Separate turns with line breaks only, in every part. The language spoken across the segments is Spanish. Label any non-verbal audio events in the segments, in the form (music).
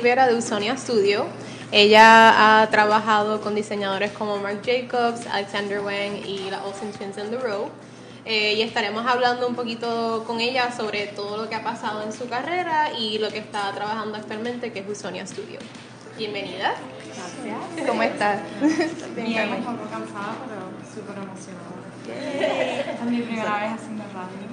Rivera de Usonia Studio. Ella ha trabajado con diseñadores como Marc Jacobs, Alexander Wang y la Olsen Twins in the Row. Eh, y estaremos hablando un poquito con ella sobre todo lo que ha pasado en su carrera y lo que está trabajando actualmente, que es Usonia Studio. Bienvenida.
Gracias.
¿Cómo estás?
Bien, un poco cansada, pero súper emocionada. Es mi primera vez haciendo radio.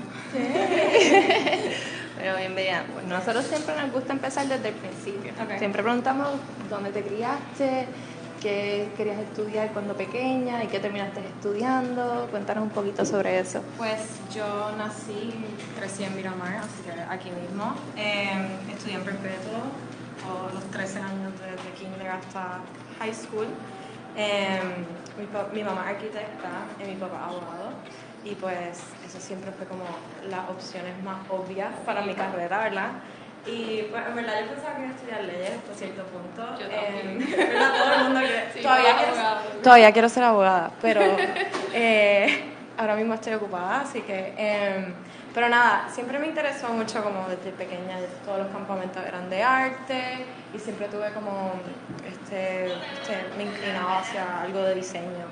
Pero bienvenida. Pues nosotros siempre nos gusta empezar desde el principio. Siempre preguntamos dónde te criaste, qué querías estudiar cuando pequeña y qué terminaste estudiando. Cuéntanos un poquito sobre eso.
Pues yo nací, crecí en Miramar, así que aquí mismo. Eh, estudié en Perpetuo, o los 13 años desde kinder hasta high school. Eh, mi, mi mamá es arquitecta y mi papá abogado. Y pues eso siempre fue como las opciones más obvias para mi carrera, ¿verdad? Y pues en verdad yo pensaba que iba a estudiar leyes hasta cierto punto.
Yo
Eh,
también. (laughs)
¿verdad? Todo el mundo quiere.
Sí,
todavía, quiero, todavía quiero ser abogada, pero eh, ahora mismo estoy ocupada, así que... eh, pero nada, siempre me interesó mucho como desde pequeña, todos los campamentos eran de arte y siempre tuve como, este, este, me inclinaba hacia algo de diseño.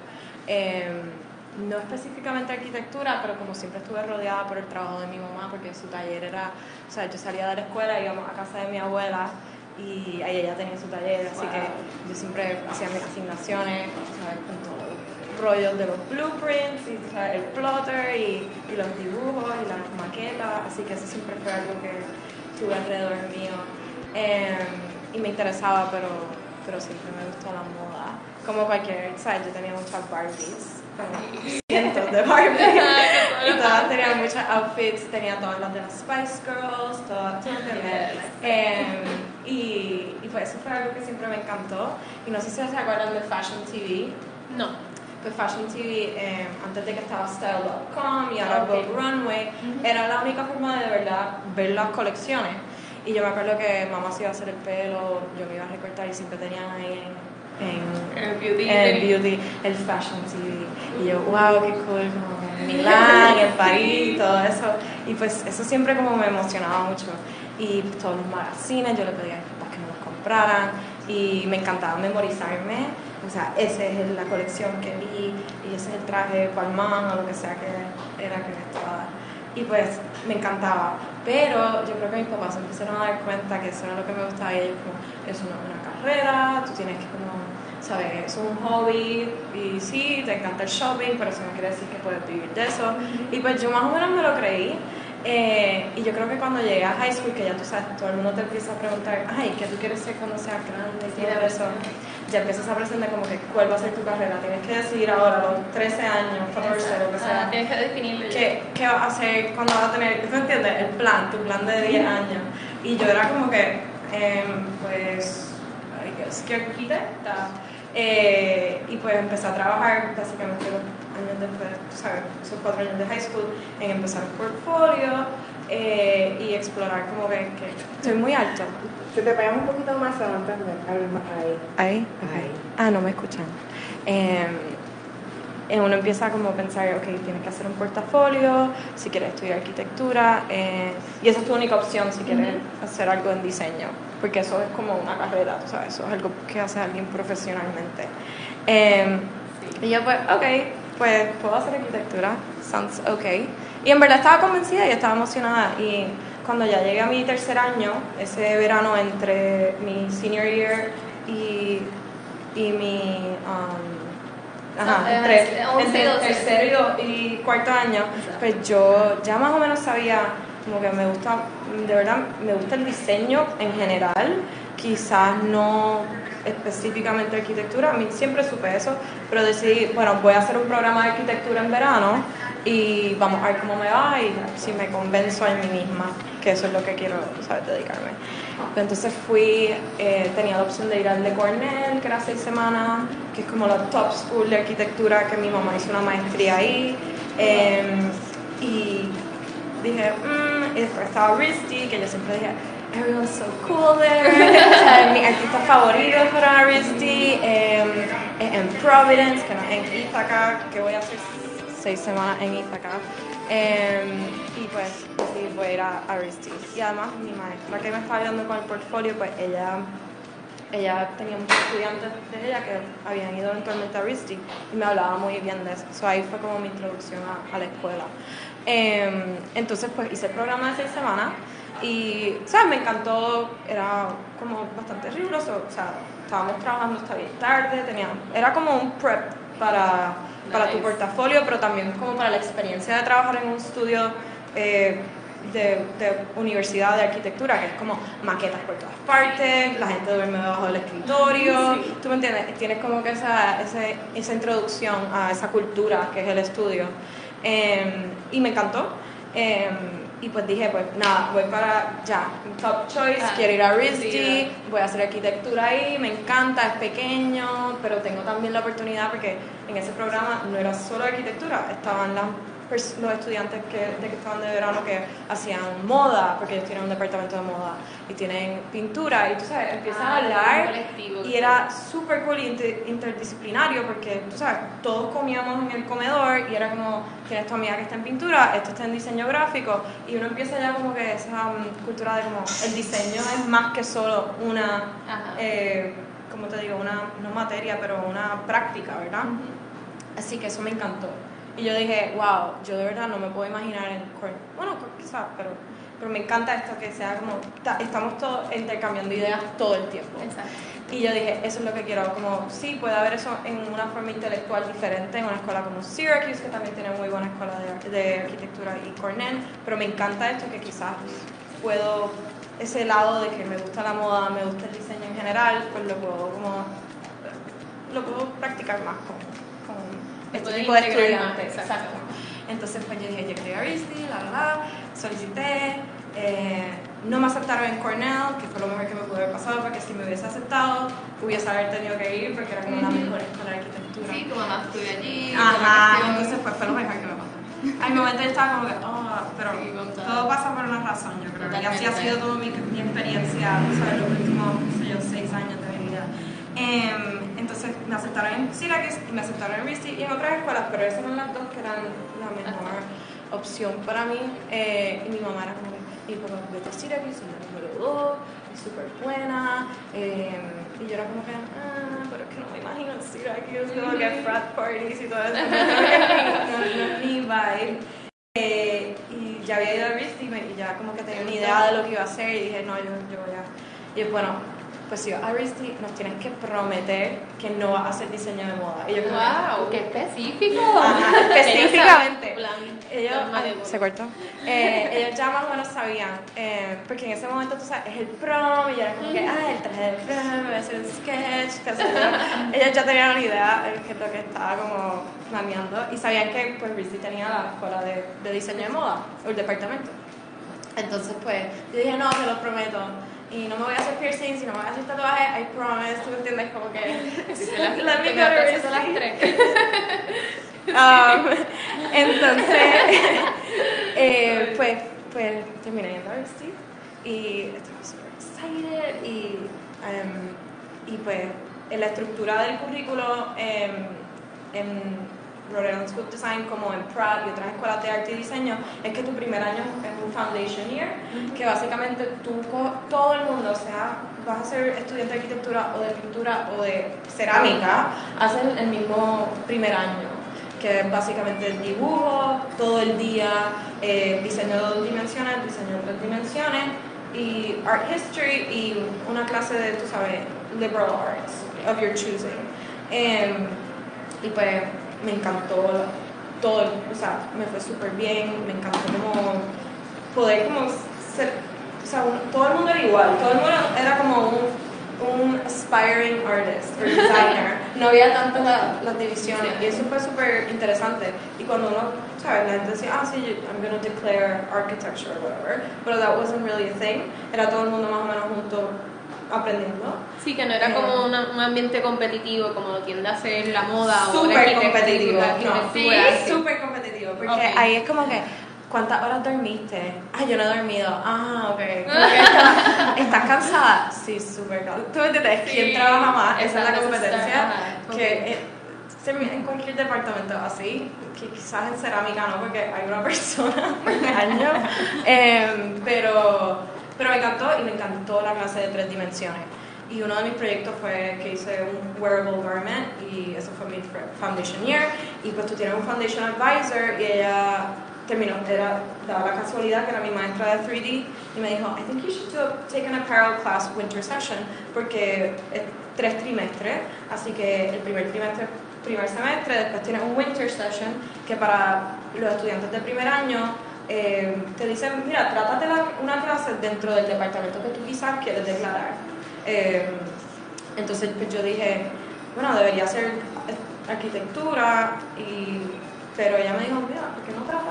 No específicamente arquitectura, pero como siempre estuve rodeada por el trabajo de mi mamá, porque su taller era, o sea, yo salía de la escuela, íbamos a casa de mi abuela y ahí ella tenía su taller, así que yo siempre hacía mis asignaciones, ¿sabes? Con todo rollos de los blueprints, y, ¿sabes? el plotter y, y los dibujos y las maquetas, así que eso siempre fue algo que tuve alrededor mío Eh, y me interesaba, pero, pero siempre me gustó la moda. Como cualquier, ¿sabes? Yo tenía muchas Barbies, como (laughs) cientos de Barbies, (laughs) y todas tenían muchos outfits, tenía todas las de las Spice Girls, todas, ¿tú entiendes? Eh, y, y pues eso fue algo que siempre me encantó. Y no sé si se acuerdan de Fashion TV.
No.
Pues Fashion TV, eh, antes de que estaba Style.com y ahora
Ok.
Vogue Runway, era la única forma de, de verdad ver las colecciones. Y yo me acuerdo que mamá se iba a hacer el pelo, yo me iba a recortar y siempre tenían ahí en, en,
El beauty.
el beauty, el fashion TV. Y yo, wow, qué cool, como en Milán, en París, todo eso. Y pues eso siempre como me emocionaba mucho. Y pues, todos los magazines, yo le pedía a mis papás que me los compraran. Y me encantaba memorizarme. O sea, esa es la colección que vi y ese es el traje Palmán o lo que sea que era que me estaba. Y pues me encantaba. Pero yo creo que mis papás empezaron a dar cuenta que eso era lo que me gustaba y ellos como, es una, una carrera, tú tienes que como, ¿sabes? Es un hobby y sí, te encanta el shopping, pero eso no quiere decir que puedes vivir de eso. Y pues yo más o menos me lo creí. Eh, y yo creo que cuando llegué a high school, que ya tú sabes, todo el mundo te empieza a preguntar, ay, ¿qué tú quieres ser cuando seas grande? Y todo
de
eso. Ya empiezas a presentar como que cuál va a ser tu carrera. Tienes que decidir ahora, a los 13 años, 14, lo que sea.
Ah, tienes que definirlo.
¿Qué, ¿Qué vas a hacer cuando vas a tener, ¿tú entiendes? El plan, tu plan de 10 años. Y yo era como que, em, pues, I guess que arquitecta. Eh, y pues empecé a trabajar básicamente los años después, sabes, esos cuatro años de high school, en empezar un portfolio eh, y explorar como que, que estoy muy alto.
Se te pegas un poquito más adelante, ahí.
¿Ahí?
Ahí.
Ah, no me escuchan. Eh, eh, uno empieza como a pensar, ok, tienes que hacer un portafolio, si quieres estudiar arquitectura, eh, y esa es tu única opción si quieres hacer algo en diseño, porque eso es como una carrera, tú sabes, eso es algo que hace alguien profesionalmente. Eh, y yo pues, ok, pues puedo hacer arquitectura, sounds ok. Y en verdad estaba convencida y estaba emocionada, y cuando ya llegué a mi tercer año, ese verano entre mi senior year y, y mi... um, Ajá, entre,
eh,
entre
doce.
tercero y cuarto año, pues yo ya más o menos sabía como que me gusta, de verdad, me gusta el diseño en general, quizás no específicamente arquitectura, a mí siempre supe eso, pero decidí, bueno, voy a hacer un programa de arquitectura en verano y vamos a ver cómo me va y si me convenzo a mí misma que eso es lo que quiero, ¿sabes?, dedicarme. Entonces fui, eh, tenía la opción de ir al de Cornell, que era seis semanas, que es como la top school de arquitectura, que mi mamá hizo una maestría ahí. eh, y dije, mmm, y después estaba RISD, que yo siempre dije, everyone's so cool there. (laughs) o sea, mis artistas favoritos fueron RISD, eh, en Providence, que no en Ithaca, que voy a hacer seis semanas en Ithaca. Eh, y pues decidí voy a ir a, a. Y además mi maestra que me estaba ayudando con el portfolio, pues ella ella tenía muchos estudiantes de ella que habían ido eventualmente a RISD y me hablaba muy bien de eso. So, ahí fue como mi introducción a, a la escuela. Em, entonces, pues hice el programa de seis semanas y, ¿sabes? Me encantó, era como bastante riguroso, o sea, estábamos trabajando hasta bien tarde, tenía, era como un prep para, para tu portafolio, pero también como para la experiencia de trabajar en un estudio eh, de, de universidad de arquitectura, que es como maquetas por todas partes, la gente duerme debajo del escritorio, (laughs) ¿tú me entiendes? Tienes como que esa, ese- esa introducción a esa cultura que es el estudio. Em, y me encantó. Em, y pues dije, pues nada, voy para ya, top choice,
Ah,
quiero ir a RISD,
sí,
voy a hacer arquitectura ahí, me encanta, es pequeño, pero tengo también la oportunidad porque en ese programa no era solo arquitectura, estaban las los estudiantes que, de que estaban de verano que hacían moda, porque ellos tienen un departamento de moda y tienen pintura, y tú sabes, empiezan a
Ah,
hablar y era súper cool y interdisciplinario porque, tú sabes, todos comíamos en el comedor y era como, tienes tu amiga que está en pintura, esto está en diseño gráfico y uno empieza ya como que esa mm, cultura de como el diseño es más que solo una, eh, como te digo, una, no materia, pero una práctica, ¿verdad? Así que eso me encantó. Y yo dije, wow, yo de verdad no me puedo imaginar en Cornell. Bueno, quizás, pero, pero me encanta esto que sea como, ta- estamos todos intercambiando ideas todo el tiempo.
Exacto.
Y yo dije, eso es lo que quiero, como sí, puede haber eso en una forma intelectual diferente, en una escuela como Syracuse, que también tiene muy buena escuela de, de arquitectura, y Cornell, pero me encanta esto que quizás puedo, ese lado de que me gusta la moda, me gusta el diseño en general, pues lo puedo como, lo puedo practicar más con este tipo de estudiantes.
exacto.
Entonces pues yo dije, yo quería RISD, la, la, la, solicité, eh, no me aceptaron en Cornell, que fue lo mejor que me pudo haber pasado, porque si me hubiese aceptado, hubiese haber tenido que ir, porque era como la mejor escuela de arquitectura.
Sí, tu mamá estuvo allí.
Ajá, entonces pues fue lo mejor que me pasó. Al momento yo estaba como que, oh, pero
Sí, todo.
pasa por una razón, yo creo. Y así ha
Totalmente.
sido toda mi, mi experiencia, ¿sabes? Los últimos, no sé yo, seis años de mi vida. Entonces me aceptaron en Syracuse y me aceptaron en RISD y en otras escuelas, pero esas eran las dos que eran la mejor opción para mí. Eh, y mi mamá era como, y papá, vete a Syracuse, y la número dos, es súper buena. em, y yo era como que, ah, pero es que no me imagino en Syracuse, como que frat parties y todo eso. No, no, mi vibe. Eh, y ya había ido a RISD y, me- y ya como que tenía una idea de lo que iba a hacer y dije, no, yo, yo voy a... Y bueno, pues a RISD nos tienes que prometer que no vas a hacer diseño de moda. Y yo como que,
¡Wow! ¡Qué específico!
Ajá, (laughs) específicamente. Ellos, ay,
moda.
se cortó. Eh, ellos ya más o menos sabían, eh, porque en ese momento tú sabes, es el prom, y yo era como que, ah, el traje de prom, voy a hacer un sketch, qué sé yo. (laughs) Ellos ya tenían una idea de qué es lo que estaba como planeando, y sabían que pues RISD tenía la escuela de, de diseño de moda, o el departamento. Entonces, pues, yo dije, no, te lo prometo. Y no me voy a hacer piercings, y no me voy a hacer tatuajes, I promise, tú me entiendes, como que... (laughs)
Las- (laughs)
let me go to
las tres.
Um, entonces, (laughs) eh, pues, pues terminé yendo a RST y estaba súper excited y, um, y pues en la estructura del currículo em, en Rhode School of Design como en Pratt y otras escuelas de arte y diseño es que tu primer año es un foundation year que básicamente tú todo el mundo o sea vas a ser estudiante de arquitectura o de pintura o de cerámica hacen el mismo primer año que es básicamente el dibujo todo el día eh, diseño de dos dimensiones diseño de tres dimensiones y art history y una clase de tú sabes liberal arts of your choosing. Em, y pues me encantó todo, o sea, me fue súper bien, me encantó como poder como ser, o sea, todo el mundo era igual, todo el mundo era como un, un aspiring artist or designer, (laughs) no había tantas la- las divisiones y eso fue súper interesante. Y cuando uno, ¿sabes? La gente decía, ah, sí, I'm going to declare architecture or whatever, pero that wasn't really a thing, era todo el mundo más o menos junto aprendiendo.
Sí, que no era como una- un ambiente competitivo como lo tiende a ser la moda o la arquitectura,
competitivo. No,
sí.
súper competitivo. Porque
Ok.
ahí es como que, ¿cuántas horas dormiste? Ah, yo no he dormido. Ah, ok. (laughs) Estás, ¿estás cansada? Sí, súper cansada. ¿Tú entiendes? ¿Quién
Sí,
trabaja más? Esa es la competencia.
ajá,
Que eh, en cualquier departamento así, que quizás en cerámica no, porque hay una (laughs) persona por año. Em, pero, pero me encantó y me encantó la clase de tres dimensiones. y uno de mis proyectos fue que hice un wearable garment y eso fue mi foundation year y pues tú tienes un foundation advisor y ella terminó, era, daba la casualidad que era mi maestra de 3D y me dijo, I think you should do, take an apparel class winter session porque es tres trimestres, así que el primer trimestre, primer semestre, después tienes un winter session que para los estudiantes de primer año eh, te dicen, mira, trátate la- una clase dentro del departamento que tú quizás quieres declarar. Eh, entonces pues yo dije, bueno, debería ser arquitectura, y, pero ella me dijo, mira, ¿por qué no tratas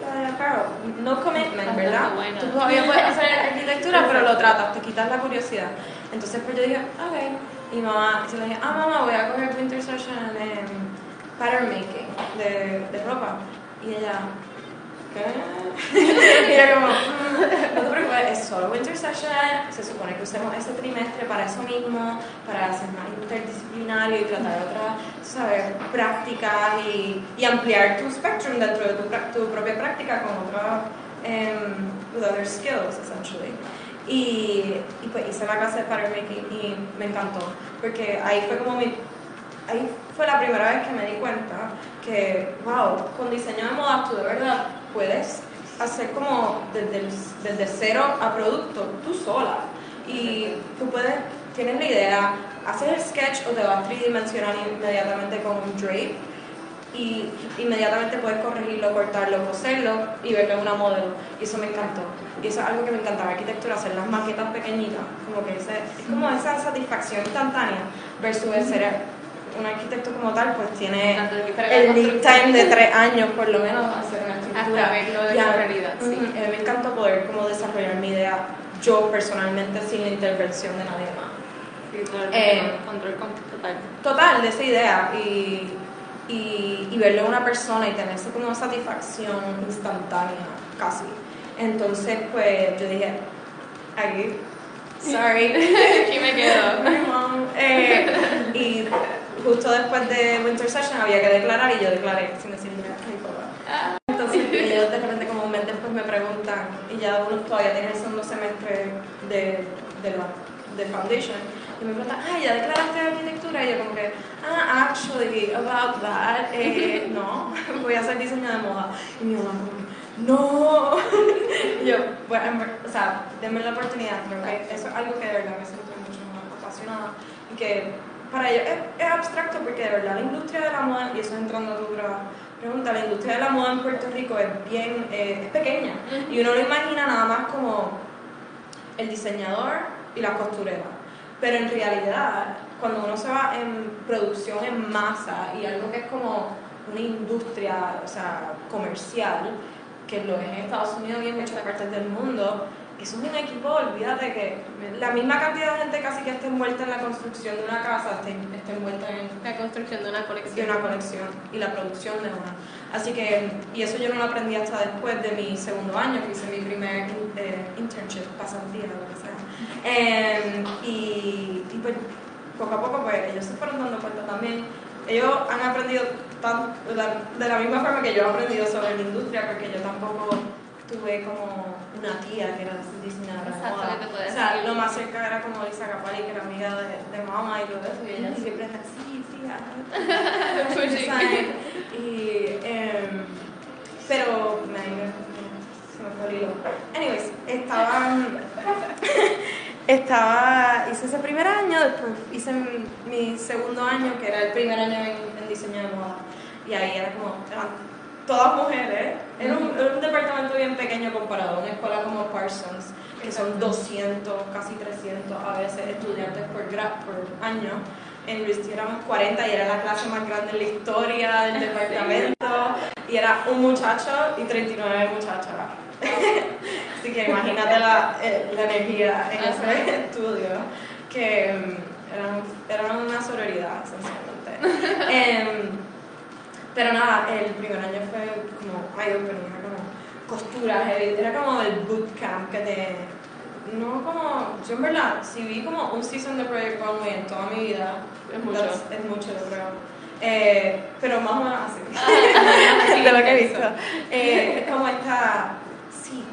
la de apparel? No commitment, ¿verdad? Tú todavía puedes (laughs) hacer arquitectura, pero lo tratas, te quitas la curiosidad. Entonces pues yo dije, ok. Y mamá, yo le dije, ah, mamá, voy a coger winter session en pattern making de, de ropa. Y ella, ¿qué? y era como, "Mm, no te preocupes, es solo winter session, se supone que usemos ese trimestre para eso mismo, para hacer más interdisciplinario y tratar otras, prácticas y, y ampliar tu spectrum dentro de tu, tu propia práctica con otras, um, with other skills, essentially. Y, y pues hice la clase de pattern making y me encantó, porque ahí fue como mi ahí fue la primera vez que me di cuenta que, wow, con diseño de moda tú de verdad puedes hacer como desde, el- desde cero a producto, tú sola. Y tú puedes, tienes la idea, haces el sketch o te vas tridimensional inmediatamente con un drape y inmediatamente puedes corregirlo, cortarlo, coserlo y verlo en una modelo. Y eso me encantó. Y eso es algo que me encantaba arquitectura, hacer las maquetas pequeñitas. Como que ese, es como esa satisfacción instantánea versus el ser un arquitecto como tal, pues tiene el lead time de tres años por lo menos hacer una estructura.
Hasta verlo de la realidad, sí.
a mí me encantó poder como desarrollar mi idea yo personalmente sin la intervención de nadie más.
Sí, el
Eh,
control con- total.
total de esa idea y, y, y verlo en una persona y tener esa como satisfacción instantánea casi. Entonces pues yo dije, aquí, sorry, (laughs)
Aquí me quedo. (laughs)
Eh, y justo después de Winter Session había que declarar y yo declaré sin decirle a mi papá. Entonces ellos de repente mes después me preguntan y ya uno todavía tiene el segundo semestre de, de la de foundation y me preguntan, ah, ¿ya declaraste de arquitectura? Y yo como que, ah, actually, about that, eh, no, (laughs) voy a hacer diseño de moda. Y mi mamá no. (laughs) yo, bueno, o sea, denme la oportunidad, creo que eso es algo que de verdad me siento mucho más apasionada y que para ellos es, es abstracto porque de verdad la industria de la moda, y eso entrando a tu otra pregunta, la industria de la moda en Puerto Rico es bien, eh, es pequeña y uno lo imagina nada más como el diseñador y la costurera. Pero en realidad, cuando uno se va en producción en masa y algo que es como una industria, o sea, comercial, que lo es en Estados Unidos y en muchas partes del mundo, eso es un equipo, olvídate que la misma cantidad de gente casi que esté envuelta en la construcción de una casa, esté, esté envuelta en
La construcción de una
de
colección.
una colección y la producción de una. Así que, y eso yo no lo aprendí hasta después de mi segundo año, que hice mi primer eh, internship, pasantía, lo que sea. Em, y, y pues, poco a poco, pues ellos se fueron dando cuenta también. Ellos han aprendido tan, de, la, de la misma forma que yo he aprendido sobre la industria, porque yo tampoco tuve como una tía que era diseñadora de moda. O sea, lo más cerca era como Lisa Capali, que era amiga de, de mamá y todo eso, y ella siempre era sí, sí, ah, (laughs)
Pues sí.
Y, em, pero me, se me fue el hilo. Anyways, estaba, (laughs) estaba, hice ese primer año, después hice mi, mi segundo año, que era el primer año en, en diseño de moda. Y ahí era como, eran todas mujeres. Era un, era un departamento bien pequeño comparado a una escuela como Parsons, que son 200, casi 300 a veces estudiantes por, gra- por año. En Luis éramos 40 y era la clase más grande en la historia del departamento. Y era un muchacho y 39 muchachas. (laughs) Así que imagínate la, eh, la energía en ese (laughs) estudio, que eran, eran una sororidad, esencialmente. (laughs) Em, pero nada, el primer año fue como eye-opening, era como costura, heavy, era como el bootcamp que te... No como... Yo en verdad, si vi como un season de Project Runway en toda mi vida,
Es mucho.
es mucho, yo creo. Eh, pero más o menos así, (laughs) de lo que he visto. Eh, es como esta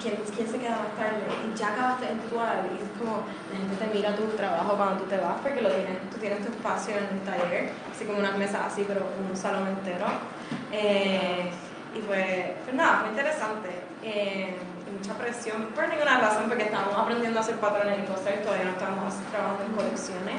¿quién, ¿quién se queda más tarde? Y ya acabaste en tu hora y es como, la gente te mira tu trabajo cuando tú te vas porque lo tienes, tú tienes tu espacio en el taller, así como unas mesas así, pero un salón entero. Eh, y pues, pues nada, fue interesante. Eh, mucha presión, por ninguna razón, porque estábamos aprendiendo a hacer patrones y cosas todavía no estábamos trabajando en colecciones.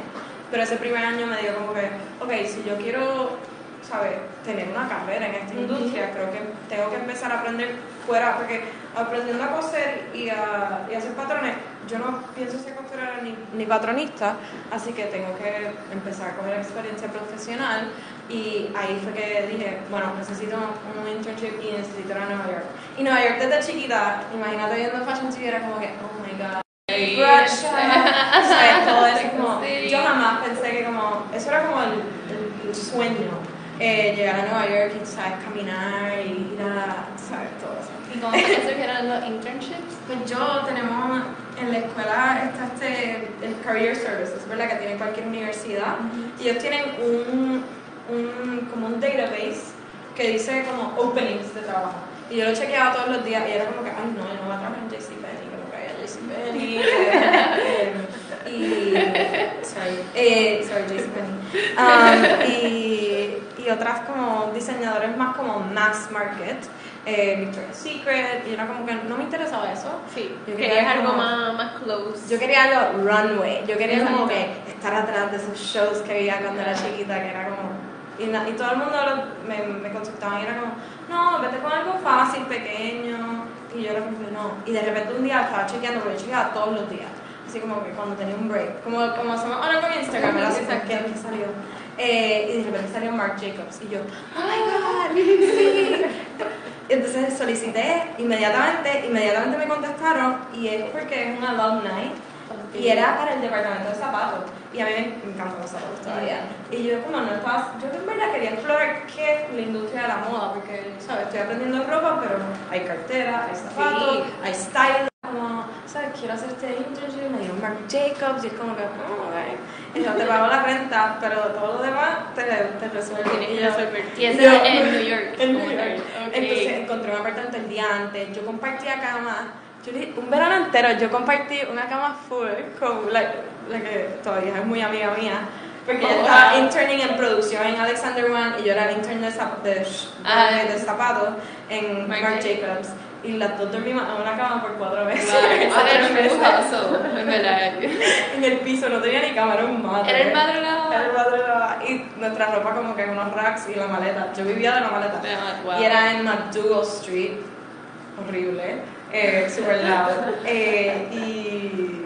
Pero ese primer año me dio como que, ok, si yo quiero, ¿sabes?, tener una carrera en esta industria, creo que tengo que empezar a aprender fuera, porque aprendiendo a coser y a, y a hacer patrones, yo no pienso ser costurera ni, ni patronista, así que tengo que empezar a coger experiencia profesional y ahí fue que dije, bueno, necesito un internship y necesito ir a Nueva York. Y Nueva York desde chiquita, imagínate viendo Fashion TV, era como que, oh my god. ¿sabes? (laughs) Todo eso como,
Sí.
yo jamás pensé que como, eso era como el, el- el sueño, eh, llegar a Nueva York y, ¿sabes? Caminar y ir a, ¿sabes? Todo eso.
¿Y cómo surgieron los internships?
Pues yo tenemos en la escuela está este el Career Services, ¿verdad? Que tiene cualquier universidad. Y ellos tienen un, un como un database que dice como openings de trabajo. Y yo lo chequeaba todos los días y era como que, ay no, yo no voy a trabajar en JCPenney, que no vaya a JCPenney. eh, eh, (laughs) y, sorry, eh, sorry, JCPenney. Um, y, y otras como diseñadores más como mass market, eh, Victoria's Secret, y era como que no me interesaba eso.
Sí,
Yo
querías
quería
algo
como-
más, más close.
Yo quería algo runway, yo quería como que estar atrás de esos shows que veía cuando era chiquita, que era como... Y, y todo el mundo lo- me, me consultaba y era como, no, vete con algo fácil, pequeño. Y yo era como, no. Y de repente un día estaba chequeando, porque yo chequeaba todos los días. Así como que cuando tenía un break. Como, como hacemos ahora con Instagram, ¿verdad? ¿quién que salió? Eh, y de repente salió Marc Jacobs. Y yo, oh my god, (laughs) sí. Entonces solicité inmediatamente, inmediatamente me contestaron y es porque es un alumni y era para el departamento de zapatos y a mí me encantan los zapatos todavía y yo como no estaba, yo en verdad quería explorar qué es la industria de la moda porque, ¿sabes? Estoy aprendiendo ropa pero hay cartera, hay zapatos, hay style como, ¿sabes? Quiero hacer este internship, me dieron Marc Jacobs y es como que, oh, ok. Y yo te pago la renta, pero todo lo demás te, te resuelve.
Tienes que resolver. (laughs)
Y ese
yo-
en New York. (laughs)
en New York.
tal. Ok.
Entonces encontré un apartamento el día antes, yo compartía cama, un verano entero yo compartí una cama full con la, la que todavía es muy amiga mía, porque ella
Oh,
estaba
wow.
interning en producción en Alexander One y yo era intern de, de,
Ah.
de, de zapatos en
Marc
Marc Jacobs y las dos dormimos en una cama por cuatro meses.
Wow, (laughs) en
el piso, no tenía ni cama, era un madre.
Era el madrugada.
Era el madrugada. Y nuestra ropa como que en unos racks y la maleta. Yo vivía de la maleta.
Wow.
Y era en McDougal Street. Horrible. Eh, super loud. Eh, y,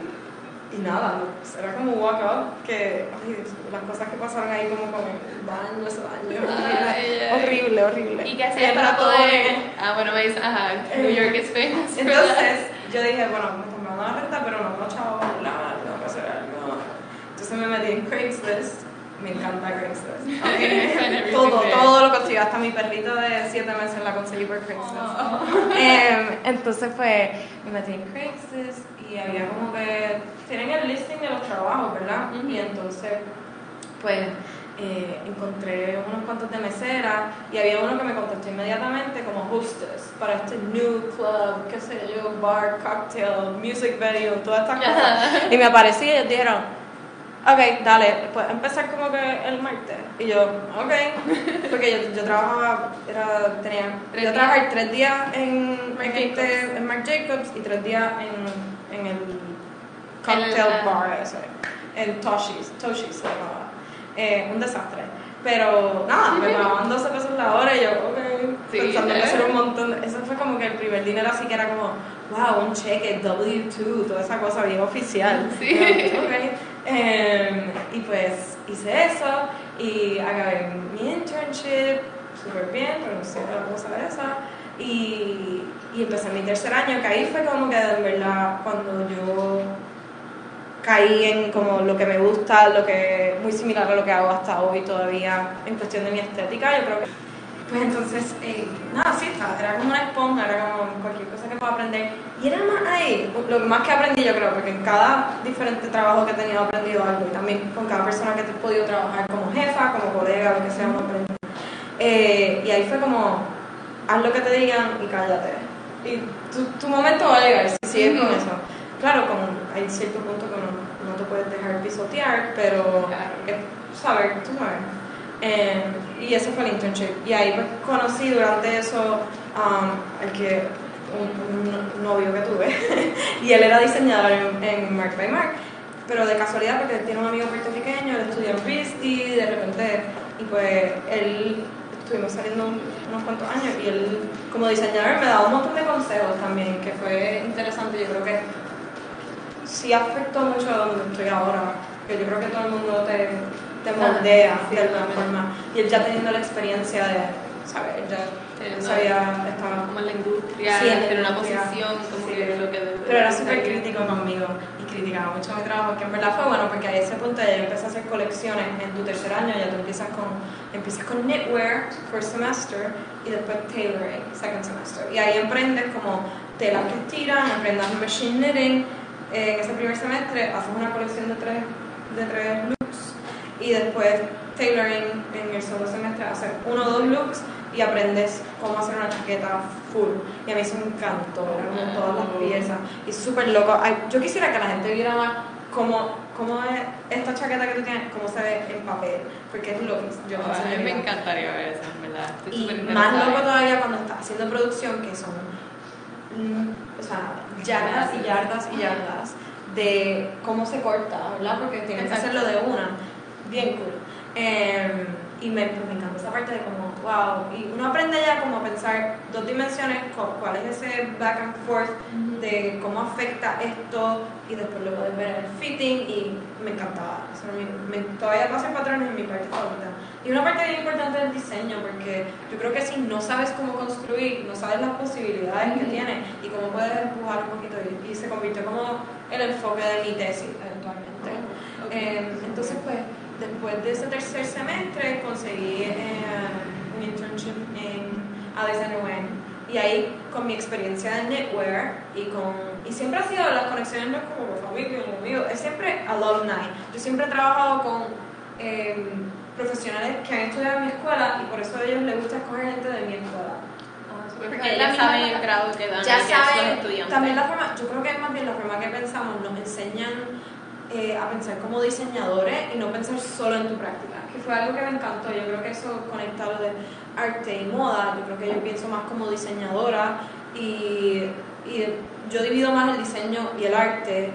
y nada, pues, era como un walkout que ay, las cosas que pasaron ahí como con el baño, ese baño.
Ay, ay.
horrible, horrible.
¿Y qué hacías para
todo
poder...? Ah, bueno, me dices, ajá, New York es famous
entonces yo dije, bueno, me están pagando la renta, pero no tengo chavo tengo que hacer algo. Entonces me metí en Craigslist, me encanta Craigslist. (laughs)
Everything
todo, todo lo conseguí, hasta mi perrito de 7 meses la conseguí por Craigslist. (laughs) Em, entonces pues me metí en Craigslist y había como que, tienen el listing de los trabajos, ¿verdad?
Ujú.
Y entonces pues eh, encontré unos cuantos de mesera y había uno que me contestó inmediatamente como hostess para este new club, qué sé yo, bar, cocktail, music venue, todas estas (laughs) cosas. y me aparecí y ellos dijeron, ok, dale, puedes empezar como que el martes. Y yo, ok, (laughs) porque yo, yo trabajaba, era, tenía,
Tres
yo trabajaba tres días en,
Marc
en, este-
Jacobs.
en Marc Jacobs y tres días en, en el cocktail
el-
bar ese, en Toshi's, Toshi's se llamaba. Eh, un desastre. Pero nada, (laughs) me pagaban 12 pesos la hora y yo, ok,
Sí,
pensando que
¿eh?
era un montón. de- eso fue como que el primer dinero así que era como, wow, un cheque, W2, toda esa cosa bien oficial.
Sí.
Yo, ok. Em, y pues hice eso y acabé mi internship súper bien, renuncié a la cosa de esa. Y, y empecé mi tercer año, que ahí fue como que en verdad cuando yo caí en como lo que me gusta, lo que muy similar a lo que hago hasta hoy todavía en cuestión de mi estética, yo creo que pues entonces, eh, nada, sí, estaba, era como una esponja, era como cualquier cosa que puedo aprender. Y era más ahí, lo más que aprendí yo creo, porque en cada diferente trabajo que he tenido he aprendido algo y también con cada persona que he podido trabajar como jefa, como colega, lo que sea, uno aprende. Eh, y ahí fue como, haz lo que te digan y cállate. y tu, tu momento va a llegar si sigues con eso. Claro, con, hay cierto punto que no, no te puedes dejar pisotear, pero
Claro.
es saber, tú sabes. Eh, y ese fue el internship. Y ahí pues, conocí durante eso um, al que un, un novio que tuve. (laughs) y él era diseñador en, en Mark by Mark. Pero de casualidad, porque tiene un amigo puertorriqueño, él estudió en RISD, de repente, y pues él estuvimos saliendo un- unos cuantos años y él como diseñador me daba un montón de consejos también, que fue interesante. Yo creo que sí afectó mucho a donde estoy ahora, que yo creo que todo el mundo te, te moldea
Ah, sí,
de alguna forma. Y él ya teniendo la experiencia de, ¿sabes? Él ya sabía, estaba...
como en la industria,
Sí, en
una posición, como
Sí.
que lo que
Pero era súper crítico conmigo y criticaba mucho mi trabajo, que en verdad fue bueno porque a ese punto ya yo empecé a hacer colecciones en tu tercer año, ya tú empiezas con, empiezas con knitwear, first semester, y después tailoring, second semester. Y ahí aprendes como telas que estiran, aprendes machine knitting, eh, en ese primer semestre haces una colección de tres, de tres looks y después tailoring en el segundo semestre hacer uno o dos looks y aprendes cómo hacer una chaqueta full. Y a mí eso me encantó, era como todas las piezas. Y súper loco. Ay, yo quisiera que la gente viera más cómo, cómo es esta chaqueta que tú tienes, cómo se ve en papel. Porque es lo que yo
Oh, a mí me encantaría ver eso, en verdad. Estoy
Y más loco todavía cuando estás haciendo producción, que son mm, o sea, yardas y yardas y yardas de cómo se corta, ¿verdad? Porque tienes que hacerlo de una. Bien cool. Eh, y me, pues, me encanta esa parte de como, wow. Y uno aprende ya como a pensar dos dimensiones, cu- cuál es ese back and forth de cómo afecta esto y después lo puedes ver en el fitting y me encantaba. Eso era mi- me- todavía lo hacen patrones en mi parte favorita. Y una parte bien importante del diseño, porque yo creo que si no sabes cómo construir, no sabes las posibilidades que tiene y cómo puedes empujar un poquito y, y se convirtió como el enfoque de mi tesis eventualmente.
Ok.
Eh, entonces, pues, después de ese tercer semestre conseguí eh, un internship en Alexander Wang y ahí con mi experiencia de knitwear y con y siempre ha sido las conexiones no es como con familia como amigo es siempre alumni. Yo siempre he trabajado con eh, profesionales que han estudiado en mi escuela y por eso a ellos les gusta escoger gente de mi escuela.
Ah,
Porque
ya saben el grado que dan
ya
y que son
saben
estudiantes.
también la forma yo creo que es más bien la forma que pensamos nos enseñan eh, a pensar como diseñadores y no pensar solo en tu práctica que fue algo que me encantó yo creo que eso conecta lo de arte y moda yo creo que yo pienso más como diseñadora y, y yo divido más el diseño y el arte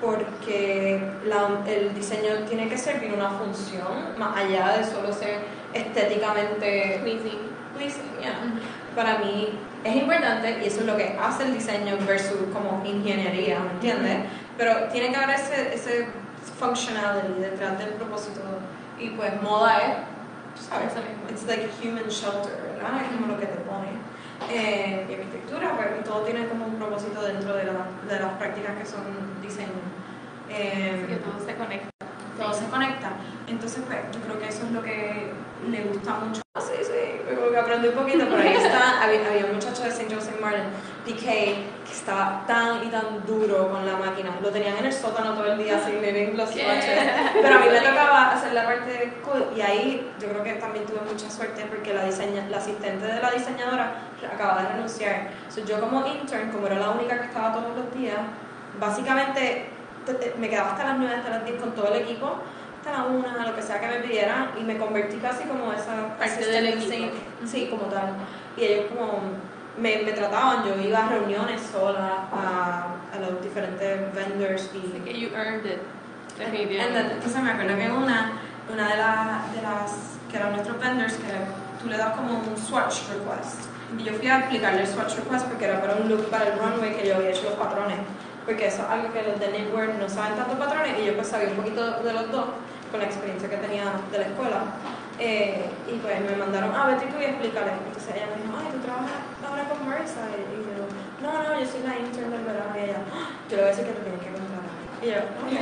porque la- el diseño tiene que servir una función más allá de solo ser estéticamente
Pleasing.
pleasing, yeah. Para mí es importante y eso es lo que hace el diseño versus como ingeniería, ¿me entiendes? Pero tiene que haber ese, ese functionality detrás del propósito y pues moda es, sabes, it's like human shelter, ¿verdad? Es como lo que te pone. Eh, y arquitectura, pues y todo tiene como un propósito dentro de, la- de las prácticas que son diseño. Eh,
Que todo se conecta.
todo se conecta. Entonces, pues, yo creo que eso es lo que le gusta mucho. Ah, Sí, sí, como que aprendí un poquito, pero ahí está, (laughs) había, había un muchacho de St. Joseph Martin, que estaba tan y tan duro con la máquina. Lo tenían en el sótano todo el día sin living los
¿Qué?
swatches. Pero a mí me tocaba hacer la parte cool y ahí yo creo que también tuve mucha suerte porque la, diseña, la asistente de la diseñadora acaba de renunciar. So, yo como intern, como era la única que estaba todos los días, básicamente te- te- me quedaba hasta las 9, hasta las 10 con todo el equipo, hasta la 1, lo que sea que me pidieran, y me convertí casi como esa
Parte del equipo.
sí, como tal. Y ellos como me, me trataban, yo iba a reuniones sola, a, a los diferentes vendors y...
Que you earned it.
And
Definitivamente.
then, Entonces me acuerdo que una, una de, la- de las que eran nuestros vendors, que tú le das como un swatch request. Y yo fui a explicarle el swatch request porque era para un look para el runway que yo había hecho los patrones. Porque eso es algo que los de knitwear no saben tanto patrones y yo pues sabía un poquito de los dos con la experiencia que tenía de la escuela. Eh, y pues me mandaron, ah, vete tú y explícale. Entonces ella me dijo, ay, tú trabajas ahora con Marissa. Y yo, no, no, yo soy la intern del verano. Y ella, "Ah, yo le voy a decir que te tienes que contratar. Y yo, ok.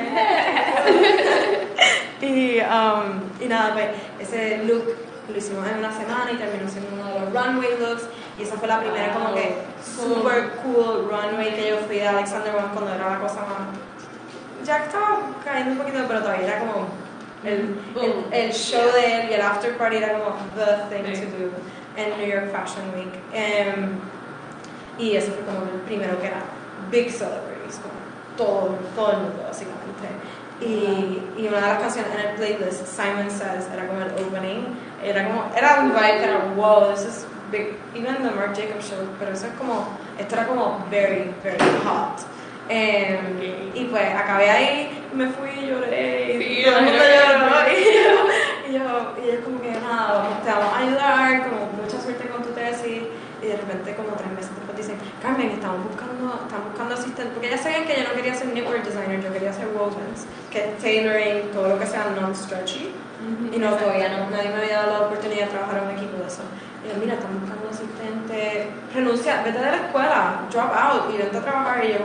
(laughs) y, um, y nada, pues ese look lo hicimos en una semana y terminó siendo uno de los runway looks. Y esa fue la primera como que super cool runway que yo fui de Alexander Wang cuando era la cosa más... Ya estaba cayendo un poquito, pero todavía era como el, el, el show de él y el after party era como the thing to do en New York Fashion Week. Em, Y eso fue como el primero que era Big Celebrities, como todo, todo el mundo básicamente. Y, y una de las canciones en el playlist, Simon Says, era como el opening, era como, era un vibe que era wow, this is big, even the Marc Jacobs show, pero eso es como, esto era como very, very hot. Em, Y pues acabé ahí, me fui y lloré, y
Sí,
todo el mundo lloró, y yo, y yo, y es como que nada, vamos, te vamos a ayudar, como mucha suerte con tu tesis, y de repente como tres meses después dicen, Carmen, estamos buscando, estamos buscando asistente, porque ya sabían que yo no quería ser knitwear designer, yo quería ser wovens, que es tailoring, todo lo que sea non-stretchy, y no, todavía no, nadie me había dado la oportunidad de trabajar en un equipo de eso. Yo, mira, están buscando asistente, renuncia, vete de la escuela, drop out y vente a trabajar. Y yo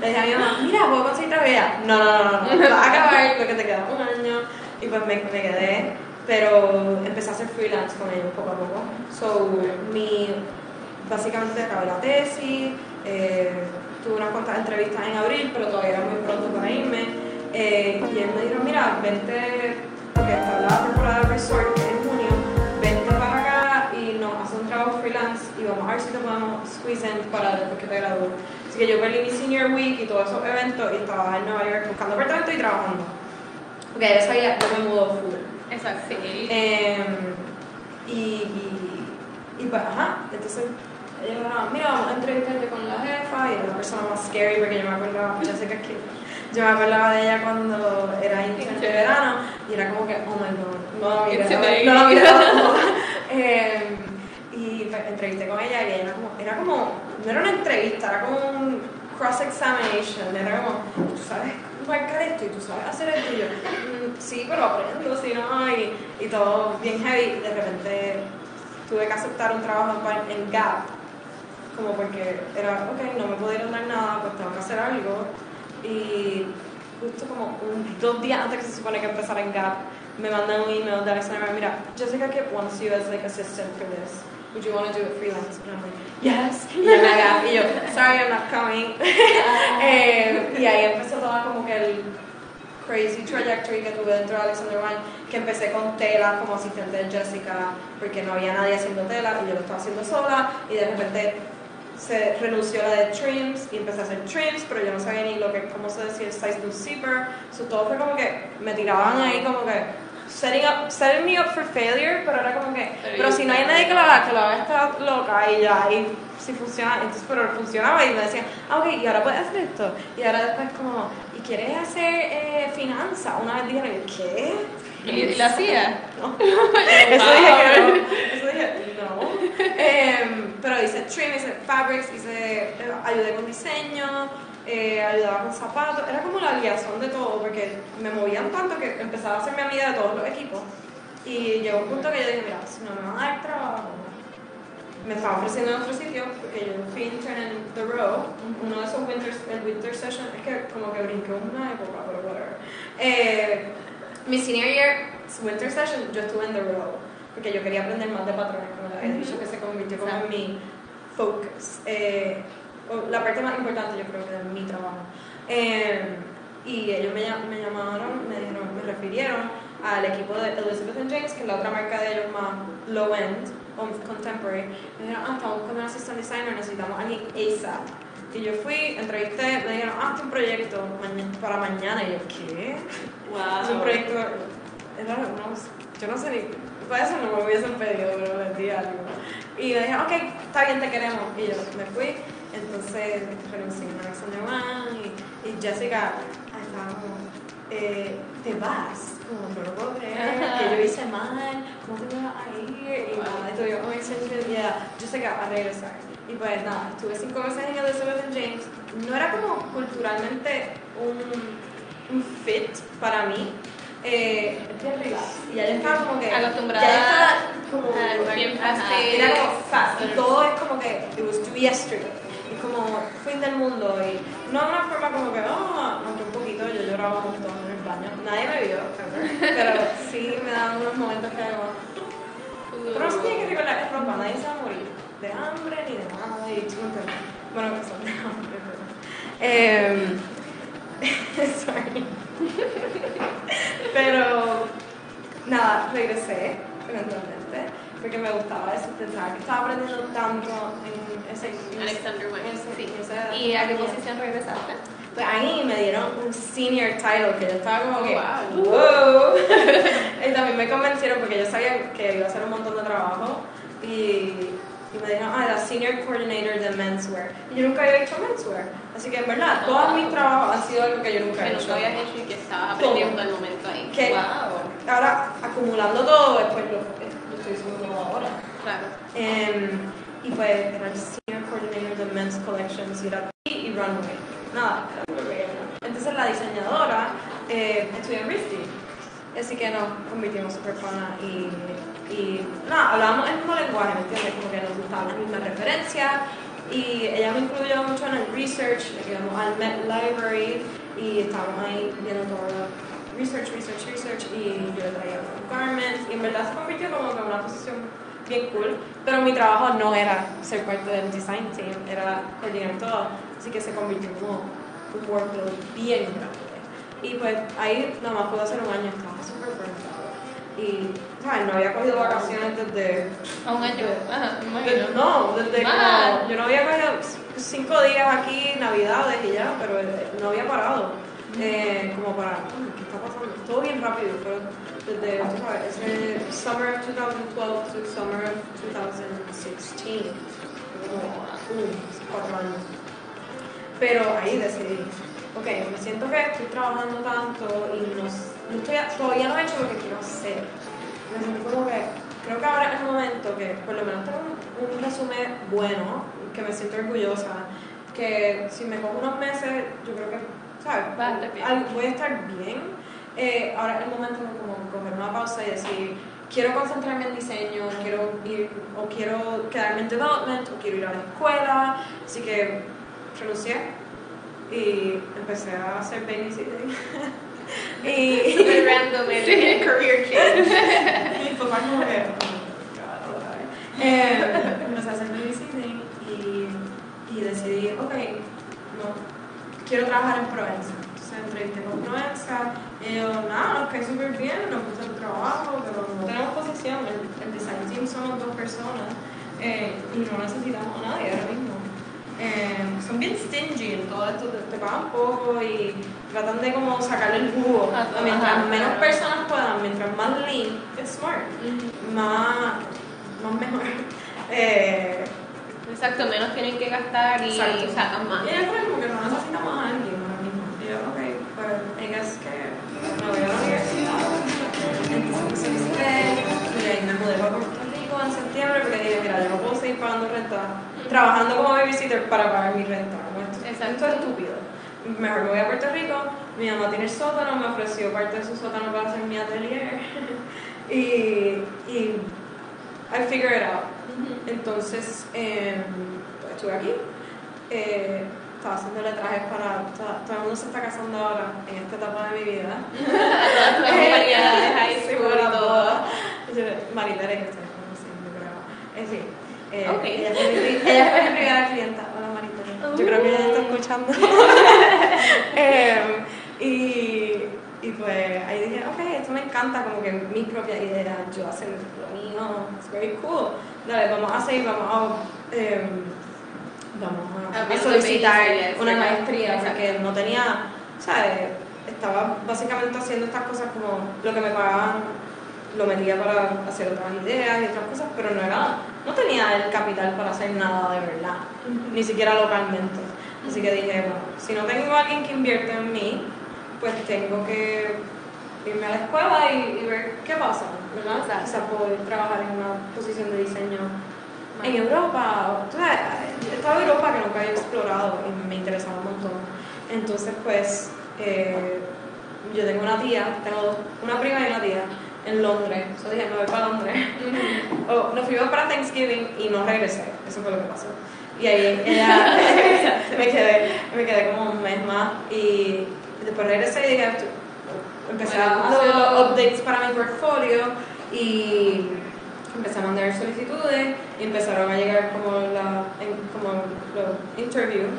le dije a mi mamá, mira, puedo conseguir ella, no, no, no, no, no, vas a acabar porque te queda un año. Y pues me, me quedé, pero empecé a hacer freelance con ellos poco a poco. So, mi, básicamente acabé la tesis, eh, tuve unas cuantas entrevistas en abril, pero todavía era muy pronto para irme. Eh, y él me dijo, mira, vente, porque está la temporada de resort ver si te podemos squeeze in para después que te gradúes. Así que yo perdí mi senior week y todos esos eventos y estaba en Nueva York buscando apartamento y trabajando. Porque ya sabía, yo me mudo full.
Exacto. Sí.
Em, y, y, y pues, ajá, entonces ella mira, vamos a entrevistarte con la jefa y era la persona más scary porque yo me acordaba, yo sé que aquí, yo me acordaba de ella cuando era intern de verano y era como que, oh my god, no la la no. (laughs) Entrevisté con ella y era como, era como, no era una entrevista, era como un cross-examination, era como, tú sabes marcar esto y tú sabes hacer esto y yo, "Mm, sí, pero aprendo, si no, y, y todo bien heavy, de repente tuve que aceptar un trabajo en, Gap, como porque era, ok, no me pudieron dar nada, pues tengo que hacer algo, y justo como un- dos días antes que se supone que empezara en Gap, me mandan un email de Alexander, mira, Jessica Kip wants you as like assistant for this. Would you want to do it freelance? And I'm like, yes. (laughs) Y yo, me Gap, y yo, sorry, I'm not coming. (laughs) (laughs) Eh, y ahí empezó toda como que el crazy trajectory que tuve dentro de Alexander Wine, que empecé con tela como asistente de Jessica, porque no había nadie haciendo tela y yo lo estaba haciendo sola, y de repente se renunció la de trims y empecé a hacer trims, pero yo no sabía ni lo que, cómo se decía size un zipper, so, todo fue como que me tiraban ahí como que setting, up, setting me up for failure, pero era como que,
Pero
si no hay nadie que lo haga, que lo haga esta loca y ya, y si funciona, entonces, pero funcionaba y me decían, ah, ok, y ahora puedes hacer esto, y ahora después como, ¿y quieres hacer eh, finanzas? Una vez dijeron, ¿qué?
¿Y, lo hacía?
No. (laughs) Eso dije que no. Eso dije, no. Em, pero hice trim, hice fabrics, hice, eh, ayudé con diseño, eh, ayudaba con zapatos. Era como la liaison de todo, porque me movían tanto que empezaba a hacerme amiga de todos los equipos. Y llegó un punto que yo dije, mira, si no me van a dar trabajo, me estaba ofreciendo en otro sitio, porque yo fui intern en The Row, uno de esos winter, el winter session, es que como que brinqué una época, pero whatever. Eh, mi senior year, winter session, yo estuve en The Row, porque yo quería aprender más de patrones, como les había dicho, que se convirtió como en mi focus. Eh, la parte más importante, yo creo que de mi trabajo. Eh, y ellos me, me llamaron, me, dijeron, me refirieron al equipo de Elizabeth and James, que es la otra marca de ellos más low end, con- contemporary. Me dijeron, ah, estamos buscando un assistant designer, necesitamos a alguien ASAP. Y yo fui, entrevisté, me dijeron, ah, es un proyecto para mañana. Y yo, ¿qué? Es un proyecto, era, no, yo no sé ni, puede ser no me hubiesen pedido, pero les di algo. Y me dijeron, ok, está bien, te queremos. Y yo me fui, entonces renuncié a Alexander Wang y, y Jessica estaba como, eh, te vas, como no lo puedo creer, que yo hice mal, ¿cómo te vas a ir? Y nada, y yo, oh, excelente, ya, Jessica, a regresar. Y pues nada, estuve cinco meses en Elizabeth and James. No era como culturalmente un, un fit para mí. Eh. Y ya yo estaba como que.
Acostumbrada
Ya yo estaba como.
bien fast
Era como fast. Y todo es como que. It was to yesterday. Como fin del mundo. Y no de una forma como que. Oh, aunque un poquito. Yo lloraba un montón en el baño. Nadie me vio, Pero sí me daban unos momentos que como. Pero se tiene que recordar, es ropa, nadie se va a morir de hambre ni de nada. Y entiendes. Bueno, que son de hambre, pero. Em, (laughs) sorry. pero. Nada, regresé eventualmente, porque me gustaba ese pensaba que estaba aprendiendo tanto en ese... en
Alexander Wang, sí.
esa-
¿Y a qué posición regresaste?
Pues ahí me dieron un senior title que yo estaba como que,
Wow.
wow. (laughs) y también me convencieron porque yo sabía que iba a hacer un montón de trabajo y, y me dijeron, ah, la senior coordinator de menswear. Y yo nunca había hecho menswear. Así que en verdad, todos mis trabajos han sido algo que yo nunca
Que
he
nunca
hecho.
habías hecho y que estabas aprendiendo al momento ahí.
Que
Wow.
ahora, acumulando todo, después lo estoy ahora.
Claro.
Em, y pues era el Senior Coordinator de Men's Collections y era y Runway. Nada. Entonces la diseñadora eh, estudió en RISD. Así que nos convirtimos súper pana y, y nada, hablábamos el mismo lenguaje, ¿me entiendes? Como que nos gustaban las mismas referencias y ella me incluyó mucho en el research, le quedamos al Met Library y estábamos ahí viendo todo research, research, research y yo le traía garments y en verdad se convirtió como que en una posición bien cool, pero mi trabajo no era ser parte del design team, era coordinar todo, así que se convirtió como un workload bien grande. Y pues ahí nada más pude hacer un año, estaba súper cansado. Y, ¿sabes? No había cogido vacaciones desde...
A un año. Ajá,
desde- no, desde
Más.
como... Yo no había cogido cinco días aquí, navidades y ya, pero eh, no había parado. Eh, como para, "Uy, ¿qué está pasando? Todo bien rápido, pero desde, tú sabes, ese summer of 2012 to summer of 2016. Como, uh, cuatro años. Pero ahí decidí, ok, me siento que estoy trabajando tanto y no, no estoy, todavía no he hecho lo que quiero hacer. Me siento como que, creo que ahora es el momento que por lo menos tengo un, un resumen bueno, que me siento orgullosa, que si me cojo unos meses, yo creo que, ¿sabes?
Va a estar bien.
Al- voy a estar bien. Eh, ahora es el momento de como coger una pausa y decir, quiero concentrarme en diseño, quiero ir, o quiero quedarme en development, o quiero ir a la escuela, así que renuncié y empecé a hacer babysitting. (laughs) y
Súper random el, (laughs) career change. (laughs)
mi papá como que, oh. Eh, empecé a hacer babysitting y, y decidí, ok, no, quiero trabajar en Provenza. Entonces entrevisté con y yo, nada, nos cae súper bien, nos gusta el trabajo, pero no tenemos posición, el, el design team somos dos personas eh, y no necesitamos a nadie ahora mismo. Eh, son bien stingy en todo esto, te, te pagan poco y tratan de como sacarle el jugo.
Ajá,
mientras
ajá,
menos
claro.
personas puedan, mientras más lean, es smart, más, más mejor. (laughs) Eh,
Exacto, menos tienen que gastar y
Exacto.
sacan más.
y fue como que no necesitamos a alguien ahora mismo. Y yo, ok, pues ella es que me voy a la universidad. Entonces solicité y ahí me mudé para Puerto Rico en septiembre porque dije, mira, yo no puedo seguir pagando renta, trabajando como babysitter para pagar mi renta. Esto, es estúpido. Mejor me voy a Puerto Rico, mi mamá tiene el sótano, me ofreció parte de su sótano para hacer mi atelier. (laughs) y, y I figure it out. Entonces, eh, estuve aquí. eh, estaba haciéndole trajes para. Todo, todo el mundo se está casando ahora, en esta etapa de mi vida. (laughs)
Todas de high school y todo.
Yo- Marilera, que ustedes conocen, yo creo. Eh, sí. Eh,
Ok.
Ella fue mi, pri- ella fue mi primera clienta. Hola, Marilera. Yo creo que ella está escuchando. (laughs) Em, y, y pues ahí dije, ok, esto me encanta, como que mi propia idea, yo hacer lo mío, it's very cool. Dale, vamos a seguir, vamos a, em, vamos a,
A
solicitar una maestría, porque no tenía, ¿sabes? Estaba básicamente haciendo estas cosas como lo que me pagaban, lo metía para hacer otras ideas y otras cosas, pero no era, no tenía el capital para hacer nada de verdad, ni siquiera localmente. Así que dije, bueno, si no tengo a alguien que invierte en mí, pues tengo que irme a la escuela y, y ver qué pasa, ¿verdad? Quizás poder trabajar en una posición de diseño en Europa. o- tú sabes, Estaba Europa que nunca había explorado y me interesaba un montón. Entonces, pues, eh, yo tengo una tía, tengo una prima y una tía en Londres. Yo dije, me voy para Londres. (laughs) O, nos fuimos para Thanksgiving y no regresé. Eso fue lo que pasó. Y ahí ella, (laughs) (laughs) me, quedé, me quedé como un mes más y después regresé y dije, empecé a
Bueno,
hacer
hacer-
updates para mi portfolio y empecé a mandar solicitudes y empezaron a llegar como, la, como los interviews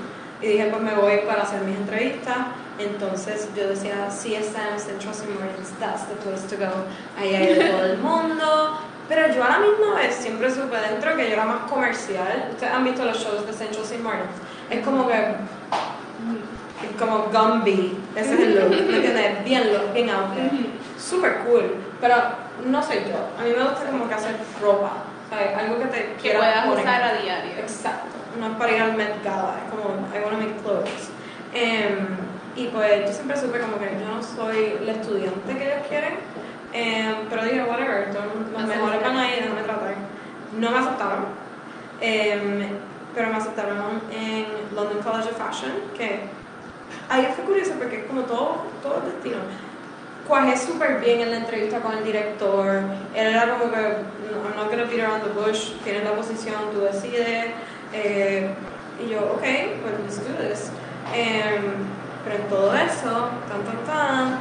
y dije pues me voy para hacer mis entrevistas entonces yo decía CSM Central Marines that's the place to go ahí hay todo el mundo Pero yo a la misma vez siempre supe dentro que yo era más comercial. Ustedes han visto los shows de Central. Martin. Es como que. Como Gumby. Ese es el look. (laughs) ¿Me entiendes? Bien look, bien outfit. Super cool. Pero no soy yo. A mí me gusta como que hacer ropa. ¿sabes? Algo que te
Que puedas
poner.
usar a diario.
Exacto, no es para ir al Met Gala, es como, I want to make clothes. Em, y pues yo siempre supe como que yo no soy la estudiante que ellos quieren, em, pero dije, whatever, los mejores van ahí, déjame tratar. No me aceptaron, em, pero me aceptaron en London College of Fashion, que ahí fue curioso porque como todo, todo destino cuajé súper bien en la entrevista con el director. Él era como que, I'm not gonna beat around the bush, tienes la posición, tú decides. Eh, y yo, ok, pues let's do this. Em, pero en todo eso, tan, tan, tan,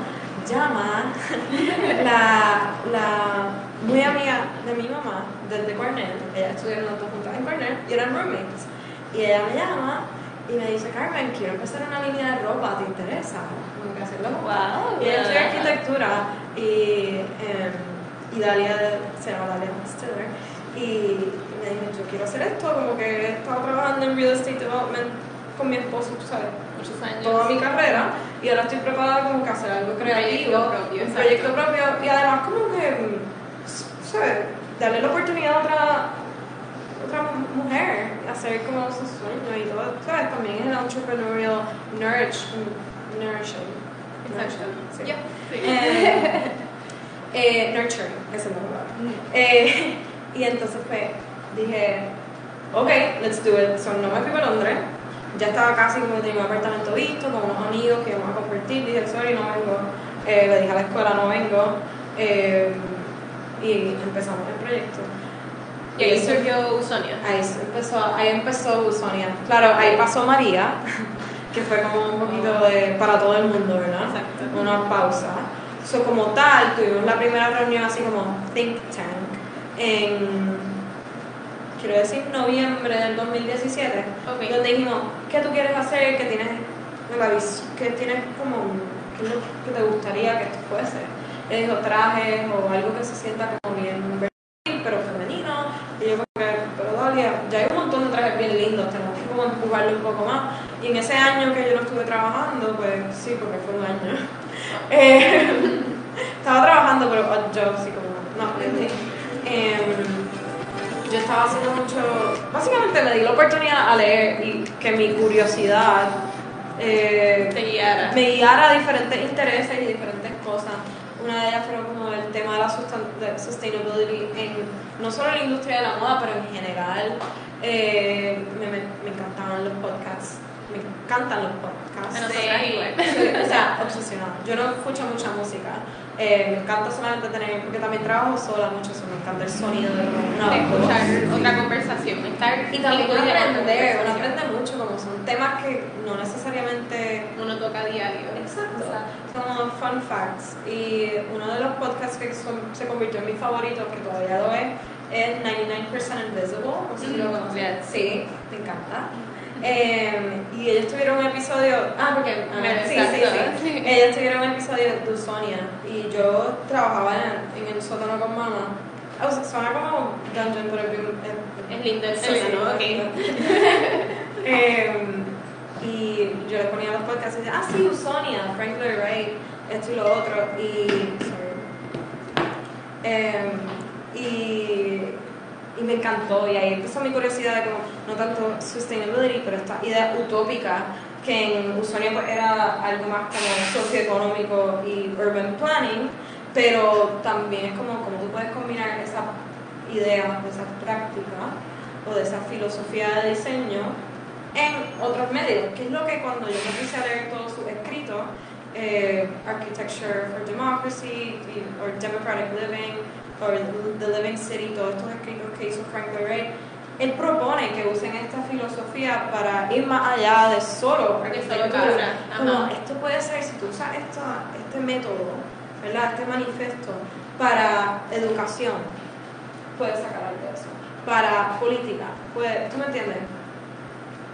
llama (laughs) la, la muy amiga de mi mamá, desde Cornell, ella estudiaron las dos juntas en Cornell y eran roommates. Y ella me llama y me dice, Carmen, quiero empezar una línea de ropa, ¿te interesa? Como que hacerlo
Wow.
y ella estudia arquitectura y, eh, y Dalia, se llama Dalia Stiller, y me dijo, yo quiero hacer esto, como que he estado trabajando en real estate development con mi esposo, tú sabes,
Muchos años.
toda mi carrera, y ahora estoy preparada como que hacer algo creativo,
proyecto propio,
un proyecto propio, y además como que, mm, ¿sabes? Darle la oportunidad a otra, otra mu- mujer, hacer como sus sueños y todo, ¿sabes? También es el entrepreneurial nourish, nourishing.
Exacto.
Sí.
Ya, sí.
Eh, (laughs) eh, nurturing, esa es la palabra. Eh, (laughs) y entonces pues dije, ok, let's do it. So, no me fui para Londres. Ya estaba casi como tenía un apartamento visto, con unos amigos que íbamos a compartir. Dije, sorry, no vengo. Eh, le dije a la escuela, no vengo. Eh, y empezamos el proyecto.
Y ahí surgió Usonia.
Ahí empezó, ahí empezó Usonia. Claro, ahí pasó María, (laughs) que fue como un poquito de para todo el mundo, ¿verdad?
Exacto.
Una pausa. So, como tal, tuvimos la primera reunión así como think tank en, quiero decir, noviembre del 2017,
Ok.
donde dijimos, ¿qué tú quieres hacer? ¿Qué tienes, qué tienes como, qué que te gustaría que esto fuese? Ella dijo trajes o algo que se sienta como bien versátil, pero femenino. Y yo como que, pero Dalia, ya hay un montón de trajes bien lindos, tenemos que como empujarlo un poco más. Y en ese año que yo no estuve trabajando, pues sí, porque fue un año. (laughs) Eh, estaba trabajando, pero odd job, sí, como, no. Em, yo estaba haciendo mucho, básicamente me di la oportunidad a leer y que mi curiosidad eh,
guiara.
me guiara a diferentes intereses y diferentes cosas. Una de ellas fue como el tema de la sustainability en no solo en la industria de la moda, pero en general. Eh, me, me, me encantaban los podcasts. Me encantan los podcasts.
Igual.
Soy, o sea, (laughs) obsesionada. Yo no escucho mucha música. Eh, me encanta solamente tener, porque también trabajo sola mucho, eso me encanta el sonido de una
de
voz.
escuchar otra conversación, estar
Y también
otra
aprender, uno aprende mucho, como son temas que no necesariamente
Uno toca a diario.
Exacto. Como fun facts. Y uno de los podcasts que son- se convirtió en mi favorito, que todavía lo es, es 99% Invisible. No sé si lo
Mm,
conoces. Sí, me encanta. Eh, y ellos tuvieron un episodio. Ah, porque. ah,
Me-
sí, sí, sí.
sí.
Ellos tuvieron un episodio de Usonia. Y yo trabajaba en, en el sótano con mamá. O sea, suena como dungeon, pero es
lindo el sótano. (laughs)
Em, y yo le ponía los podcasts y decía, ah, sí, Usonia, Frank Lloyd Wright, esto y lo otro. Y, sorry. Em, y, y me encantó. Y ahí empezó mi curiosidad de como, no tanto sustainability, pero esta idea utópica que en Usonia pues, era algo más como socioeconómico y urban planning, pero también es como, como tú puedes combinar esa idea, esa práctica o de esa filosofía de diseño en otros medios, que es lo que cuando yo puse a leer todos sus escritos, eh, Architecture for Democracy, or Democratic Living, or The Living City, todos estos escritos que hizo Frank Lloyd él propone que usen esta filosofía para ir más allá de solo
De solo
Como esto puede ser, si tú usas esta- este método, ¿verdad? este manifiesto para educación, puedes sacar algo de eso. Para política, puede, ¿tú me entiendes?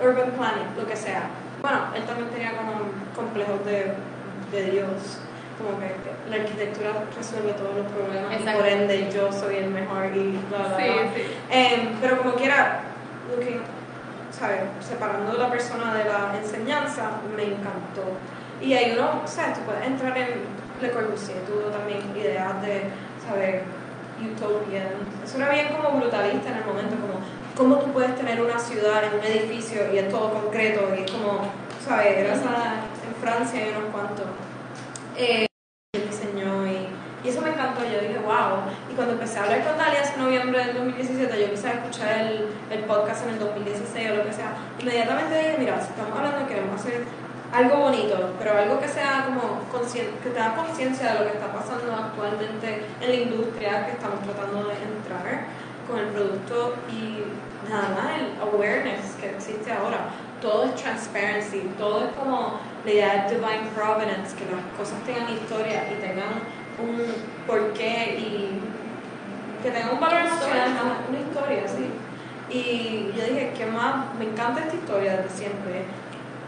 Urban planning, lo que sea. Bueno, él también tenía como complejos de, de Dios. Como que la arquitectura resuelve todos los problemas y por ende yo soy el mejor y bla, bla,
Sí,
bla.
sí.
Em, pero como quiera, looking, ¿sabes? separando la persona de la enseñanza, me encantó. Y ahí uno, o sea, tú puedes entrar en Le Corbusier, también ideas de, ¿sabes? Utopian. Eso era bien como brutalista en el momento, como cómo tú puedes tener una ciudad en un edificio y es todo concreto y es como, ¿sabes? Era esa- en Francia y unos cuantos. Eh, él diseñó y, y eso me encantó. Yo dije, wow. Y cuando empecé a hablar con Dalia en noviembre del 2017, yo empecé a escuchar el, el podcast en el 2016 o lo que sea. Inmediatamente dije, mira, si estamos hablando queremos hacer algo bonito, pero algo que sea como que te da conciencia de lo que está pasando actualmente en la industria que estamos tratando de entrar con el producto y nada más el awareness que existe ahora. Todo es transparency, todo es como la idea de divine provenance, que las cosas tengan historia y tengan un porqué y que tengan un valor emocional, una historia, sí. Y yo dije, ¿qué más? Me encanta esta historia desde siempre.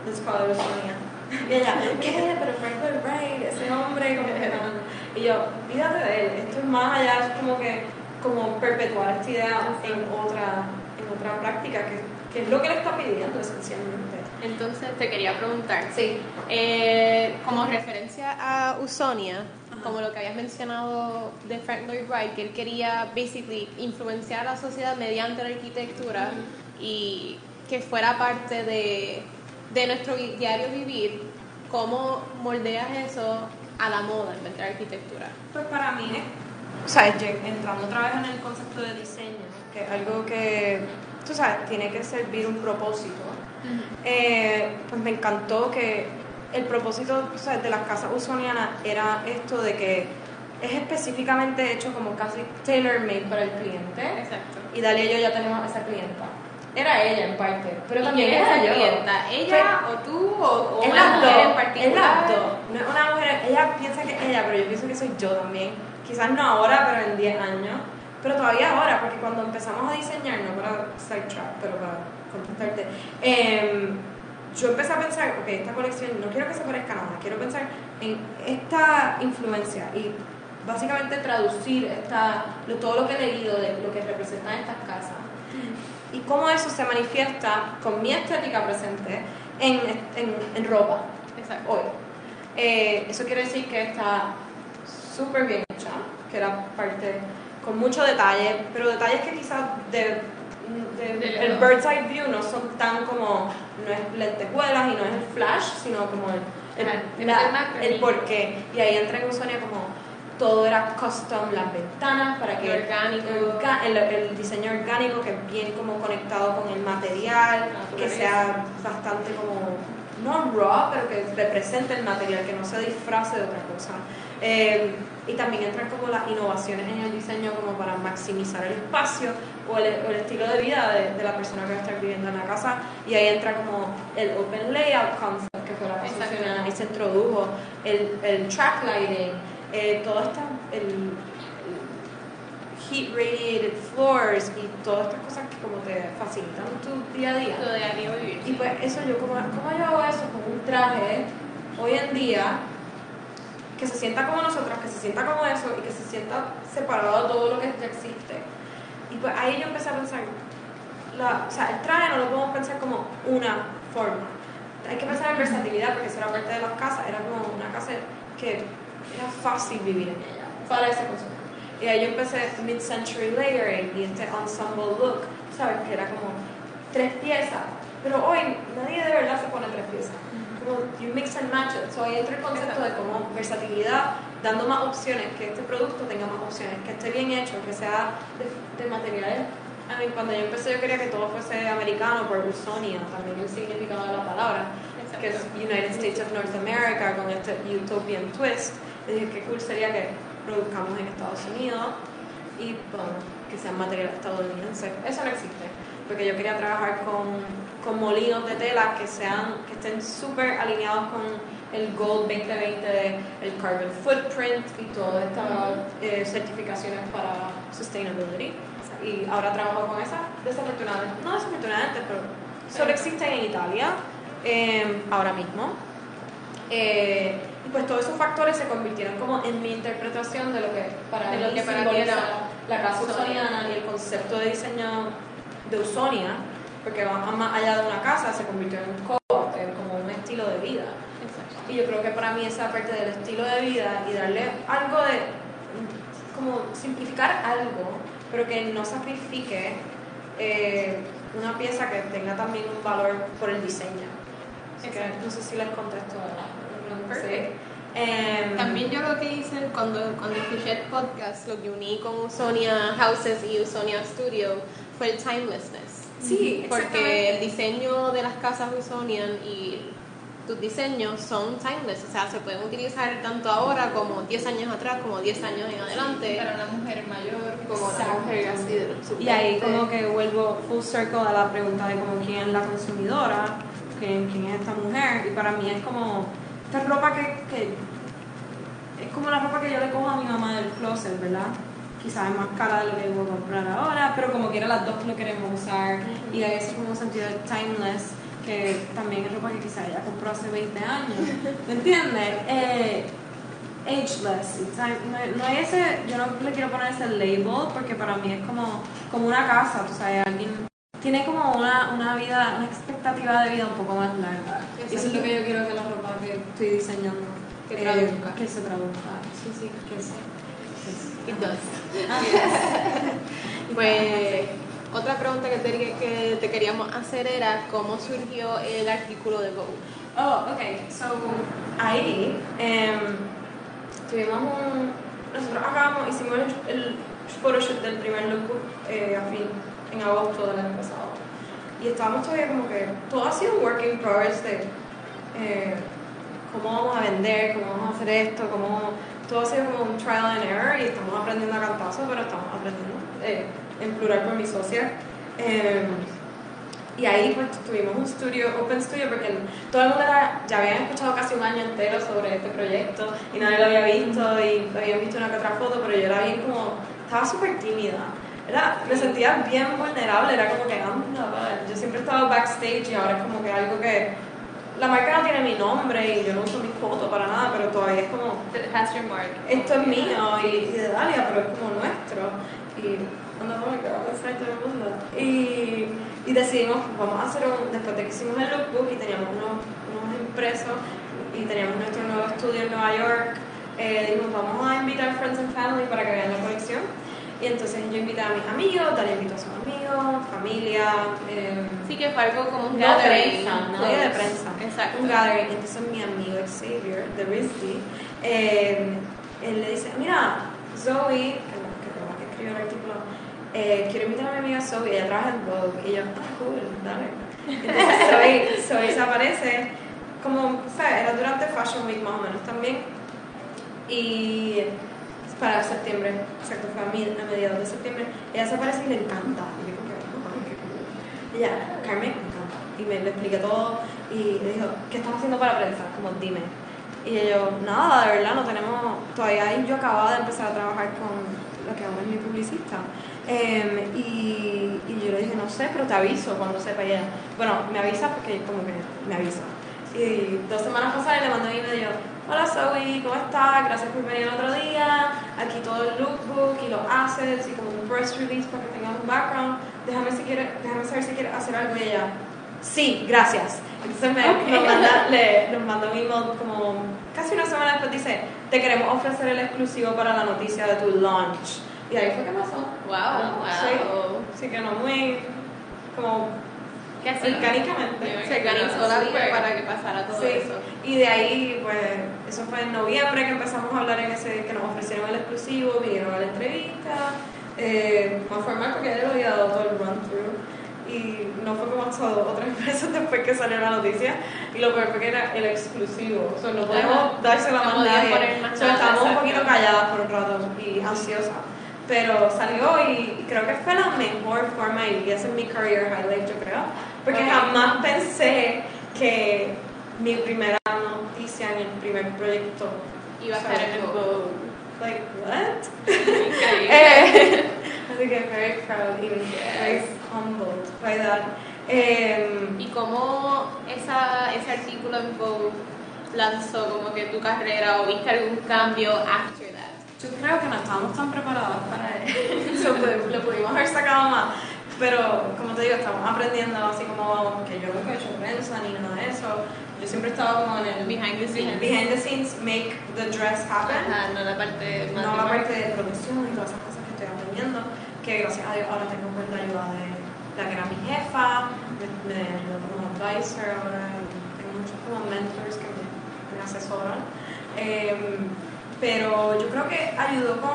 Call it Sonia. (laughs) Y ella, ¿qué? (laughs) Pero Frank Lloyd Wright, ese hombre, como que no. Y yo, fíjate de él, esto es más allá, es como que, como perpetuar esta idea en otra, en otra práctica, que, que es lo que le está pidiendo esencialmente.
Entonces te quería preguntar,
Sí.
eh, como referencia a Usonia, como lo que habías mencionado de Frank Lloyd Wright, que él quería basically influenciar a la sociedad mediante la arquitectura y que fuera parte de, de nuestro diario vivir, ¿cómo moldeas eso a la moda en vez de la arquitectura?
Pues para mí, o sea, entrando otra vez en el concepto de diseño, que es algo que, tú sabes, tiene que servir un propósito. Eh, pues me encantó que el propósito o sea, de las casas usonianas era esto de que es específicamente hecho como casi tailor-made para el cliente.
Exacto.
Y Dalia y yo ya tenemos a esa clienta. Era ella en parte, pero
¿Y
también
es
era yo.
clienta? ¿Ella o tú o, o
Es
una mujer
dos,
en
es
particular?
dos. No es una mujer, ella piensa que es ella, pero yo pienso que soy yo también. Quizás no ahora, pero en 10 años. Pero todavía ahora, porque cuando empezamos a diseñar, no para sidetrack, pero para contestarte, em, yo empecé a pensar, ok, esta colección no quiero que se parezca a nada, quiero pensar en esta influencia y básicamente traducir esta, lo- todo lo que he leído de lo que representan estas casas y cómo eso se manifiesta con mi estética presente en, en, en ropa
Exacto.
hoy. Eh, eso quiere decir que está súper bien hecha, que era parte con mucho detalle, pero detalles que quizás de, de-
De-
el bird's eye view no son tan como, no es lentejuelas y no es el flash, sino como el, el,
el
la- el porqué. Y ahí entra en Usonia como todo era custom, las ventanas para que
Orgánico.
orga- el, el diseño orgánico que es bien como conectado con el material, que sea bastante como no raw, pero que represente el material, que no se disfrace de otra cosa. Eh, y también entran como las innovaciones en el diseño como para maximizar el espacio o el, o el estilo de vida de, de la persona que va a estar viviendo en la casa. Y ahí entra como el open layout concept que fue la construcción y se introdujo, el, el track lighting, eh, todo el, heat radiated floors y todas estas cosas que como te facilitan tu día a día.
Lo de diario vivir.
Y pues eso yo, como ¿cómo yo hago eso con un traje hoy en día que se sienta como nosotros, que se sienta como eso y que se sienta separado de todo lo que ya existe? Y pues ahí yo empecé a pensar, o sea, el traje no lo podemos pensar como una forma. Hay que pensar en versatilidad porque eso era parte de las casas, era como una casa que era fácil vivir en ella para ese consumo. Y ahí yo empecé mid-century layering y este ensemble look, ¿sabes? Que era como tres piezas. Pero hoy nadie de verdad se pone tres piezas. You mix and match it. So ahí entra el concepto de como versatilidad, dando más opciones, que este producto tenga más opciones, que esté bien hecho, que sea de, de materiales. A mí, cuando yo empecé yo quería que todo fuese americano por Usonia, también el significado de la palabra, que es United States of North America con este utopian twist. Y dije, qué cool sería que produzcamos en Estados Unidos y bueno, que sean material estadounidense. Eso no existe, porque yo quería trabajar con, con molinos de tela que sean que estén súper alineados con el Gold 2020 de el Carbon Footprint y todas estas eh, certificaciones para Sustainability. Y ahora trabajo con esas, desafortunadamente, no desafortunadamente, pero solo existen en Italia eh, ahora mismo. Eh, Y pues todos esos factores se convirtieron como en mi interpretación de lo que para
De
mí
lo que para
simboliza
era
la casa
Usonia.
usoniana y el concepto de diseño de Usonia, porque va más allá de una casa, se convirtió en un co como un estilo de vida.
Exacto.
Y yo creo que para mí esa parte del estilo de vida y darle algo de, como simplificar algo, pero que no sacrifique eh, una pieza que tenga también un valor por el diseño. Así que no sé si les contesto pregunta. Sí. Em,
También yo lo que hice cuando, cuando escuché el podcast, lo que uní con Usonia Houses y Usonia Studio fue el timelessness.
Sí,
Porque el diseño de las casas Usonian y tus diseños son timeless, o sea, se pueden utilizar tanto ahora como 10 años atrás, como 10 años en adelante,
Para una mujer mayor.
como una
Exacto.
mujer así de
Y ahí
20.
como que vuelvo full circle a la pregunta de como quién es la consumidora, quién, quién es esta mujer. Y para mí es como esta ropa que, que es como la ropa que yo le cojo a mi mamá del closet, ¿verdad? Quizás es más cara de lo que puedo comprar ahora, pero como quiera las dos lo queremos usar. Y hay ese como sentido de timeless, que también es ropa que quizás ella compró hace 20 años. ¿Me entiendes? Eh, ageless. sea, No, no hay ese, yo no le quiero poner ese label porque para mí es como, como una casa, tú sabes, alguien tiene como una, una vida, una expectativa de vida un poco más larga. Y eso es lo que yo quiero que la ropa que estoy diseñando
Que
eh, que se traduzca.
Sí, sí.
Que se, que se-
It does. (laughs) Pues otra pregunta que te, que te queríamos hacer era cómo surgió el artículo de Vogue.
Oh, ok. So, ahí em, tuvimos un. Nosotros acabamos, hicimos el, el photoshoot del primer lookbook eh, a fin, en agosto del año pasado. Y estábamos todavía como que. Todo ha sido un work in progress de eh, cómo vamos a vender, cómo vamos a hacer esto, cómo. Todo ha sido como un trial and error y estamos aprendiendo a cantazo, pero estamos aprendiendo eh, en plural por mi socia. Em, y ahí pues tuvimos un estudio, Open Studio, porque todo el mundo era, ya habían escuchado casi un año entero sobre este proyecto y nadie lo había visto y habían visto una que otra foto, pero yo era bien como, estaba súper tímida. Era, me sentía bien vulnerable, era como que, anda, yo siempre he estado backstage y ahora es como que algo que, la marca no tiene mi nombre y yo no uso mi foto para nada, pero todavía es como,
has your mark.
esto es mío y, y de Dalia, pero es como nuestro. Y a hacer todo el mundo. Y, y decidimos, vamos a hacer un, después de que hicimos el lookbook y teníamos unos, unos impresos y teníamos nuestro nuevo estudio en Nueva York, eh, dijimos, vamos a invitar friends and family para que vean la colección. Y entonces yo invité a mis amigos, Dalia invitó a sus amigos, familia. Eh,
Sí que fue algo como un
no
gathering.
prensa, nadie de prensa.
Exacto.
Un gathering. Entonces mi amigo Xavier, de RISD, eh, él le dice, mira, Zoe, que, no- que fue la que escribió el artículo, eh, quiero invitar a mi amiga Zoe, ella trabaja en Vogue. Y yo, ah, cool, dale. Entonces (laughs) Zoe, Zoe se aparece, como, sea, era durante Fashion Week más o menos también. Y para septiembre, exacto, fue a, mediados de septiembre, ella se aparece y le encanta. Y yo como que, "Oh, qué cool". Ella, Carmen, me encanta. Y me le expliqué todo y le dijo, ¿qué estás haciendo para prensa? Como, dime. Y yo, nada, de verdad, no tenemos, todavía yo acababa de empezar a trabajar con lo que ahora es mi publicista. Em, y, y yo le dije, no sé, pero te aviso cuando sepa ella. Bueno, me avisa porque como que me avisa. Y dos semanas pasadas le mandé un email y yo, hola Zoe, ¿cómo estás? Gracias por venir el otro día. Aquí todo el lookbook y los assets y como un press release para que tengas un background. Déjame, si quiere, déjame saber si quieres hacer algo ella, sí, gracias. Entonces me, nos, manda, le, nos manda un email como casi una semana después dice, te queremos ofrecer el exclusivo para la noticia de tu launch. Y ahí fue que pasó.
Wow, wow.
Sí, sí que no muy como
Que así
orgánicamente.
se organizó la vida para que pasara todo
Sí,
eso.
y de ahí, pues, eso fue en noviembre que empezamos a hablar en ese, que nos ofrecieron el exclusivo, vinieron a la entrevista, eh, más formal porque ya le había dado todo el run through y no fue como hasta otras (laughs) meses después que salió la noticia y lo peor fue que era el exclusivo, o sea, no podemos
Ajá.
dárselo a
No
más nadie, O sea,
nada,
estábamos un poquito calladas por un rato y ansiosas. Pero salió y creo que fue la mejor forma y ese es mi career highlight, yo creo. Porque
Ok.
jamás pensé que mi primera noticia en el primer proyecto
Iba a estar en el Vogue.
Like, what? (laughs) Eh, así que very proud y very humbled by that. Em,
¿Y cómo esa, ese artículo en Vogue lanzó como que tu carrera o viste algún cambio after that?
Yo creo que no estábamos tan preparados para eso, (laughs) lo pudimos haber sacado más. Pero, como te digo, estamos aprendiendo así como que yo nunca he hecho prensa ni nada de eso. Yo siempre he estado como en el
Behind the scenes.
behind the scenes, make the dress happen.
Ajá, no la parte más
no
de
la parte de producción y todas esas cosas que estoy aprendiendo, que gracias a Dios ahora tengo cuenta ayuda de la que era mi jefa, me, ayudó como advisor, ahora tengo muchos como mentors que me, me asesoran. Em, pero yo creo que ayudó con,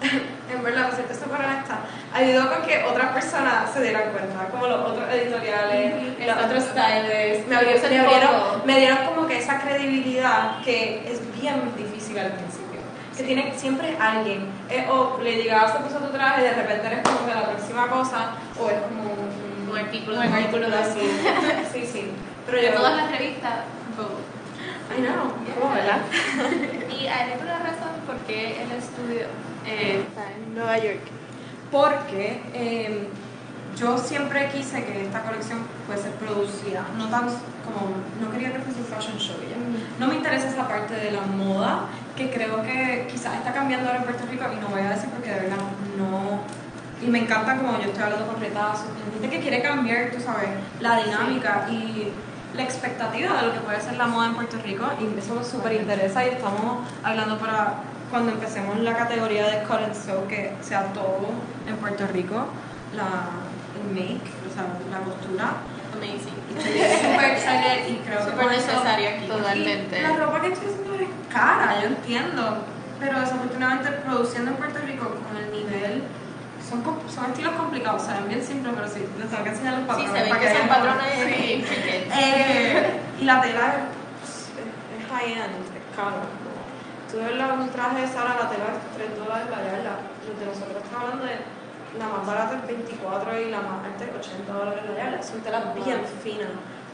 (laughs) en verdad, para serte súper honesta, ayudó con que otras personas se dieran cuenta, como los otros editoriales, los
Exacto.
otros stylists, me,
Ese
me, abrieron, me dieron como que esa credibilidad que es bien difícil al principio. Que tiene siempre alguien, eh, o le digas, se puso tu traje y de repente eres como que la próxima cosa, o es como un,
Un artículo
un artículo de así. (laughs) Sí, sí. Pero yo.
todas las revistas.
I know, ¿cómo, verdad? (laughs)
¿Y hay alguna razón por qué el estudio eh, está en Nueva York?
Porque eh, yo siempre quise que esta colección fuese producida, no tan como, no quería que fuese un fashion show ya. No me interesa esa parte de la moda, que creo que quizás está cambiando ahora en Puerto Rico, y no voy a decir porque de verdad no... Y me encanta como yo estoy hablando con retazos, gente que quiere cambiar, tú sabes, la dinámica y la expectativa de lo que puede ser la moda en Puerto Rico, y eso nos súper interesa y estamos hablando para cuando empecemos la categoría de and sew, que sea todo en Puerto Rico, la, el make, o sea, la costura.
Amazing.
Súper excited y creo que con eso-
necesario aquí.
Totalmente.
y la ropa que estoy haciendo es cara, yo entiendo. Pero desafortunadamente produciendo en Puerto Rico con el nivel. Son, son estilos complicados, se ven bien simples, pero sí, les tengo que enseñar los
Sí,
patrones.
se ven que son patrones
Sí. (laughs) Eh, y la tela es, es high end, es caro. Tú ves un traje de Sara, la tela es 3 dólares la yarda. Los de nosotros estamos hablando de la más barata es 24 y la más alta es 80 dólares la yarda. Son telas bien finas,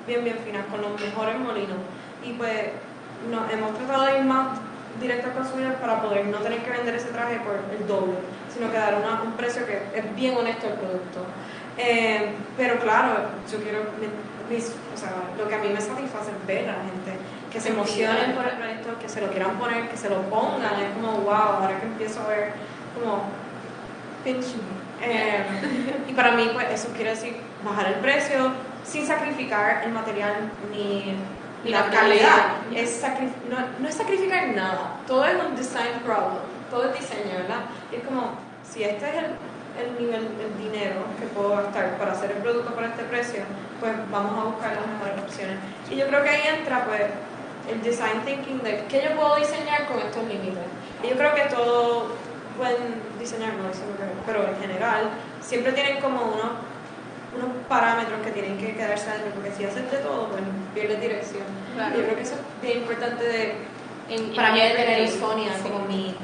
bien, bien finas, con los mejores molinos. Y pues no, hemos tratado de ir más directo al consumidor para poder no tener que vender ese traje por el doble, sino que dar una- un precio que es bien honesto al producto. Eh, pero claro, yo quiero, mi- mis- o sea, lo que a mí me satisface es ver a la gente que se emocionen por el proyecto, que se lo quieran poner, que se lo pongan, es como wow, ahora que empiezo a ver como pinch me. Eh, y para mí pues eso quiere decir bajar el precio sin sacrificar el material Ni la
la
calidad. Es no, no es sacrificar nada, todo es un design problem, todo es diseño, ¿verdad? Y es como, si este es el, el nivel, el dinero que puedo gastar para hacer el producto por este precio, pues vamos a buscar las mejores opciones. Y yo creo que ahí entra pues el design thinking de qué yo puedo diseñar con estos límites. Y yo creo que todo buen diseñador, no pero en general, siempre tienen como unos, unos parámetros que tienen que quedarse adentro, porque si haces de todo, pues pierdes dirección.
Claro.
Yo creo que eso es bien importante de,
En-
para mí tener. Sonia
Sí.
como mi,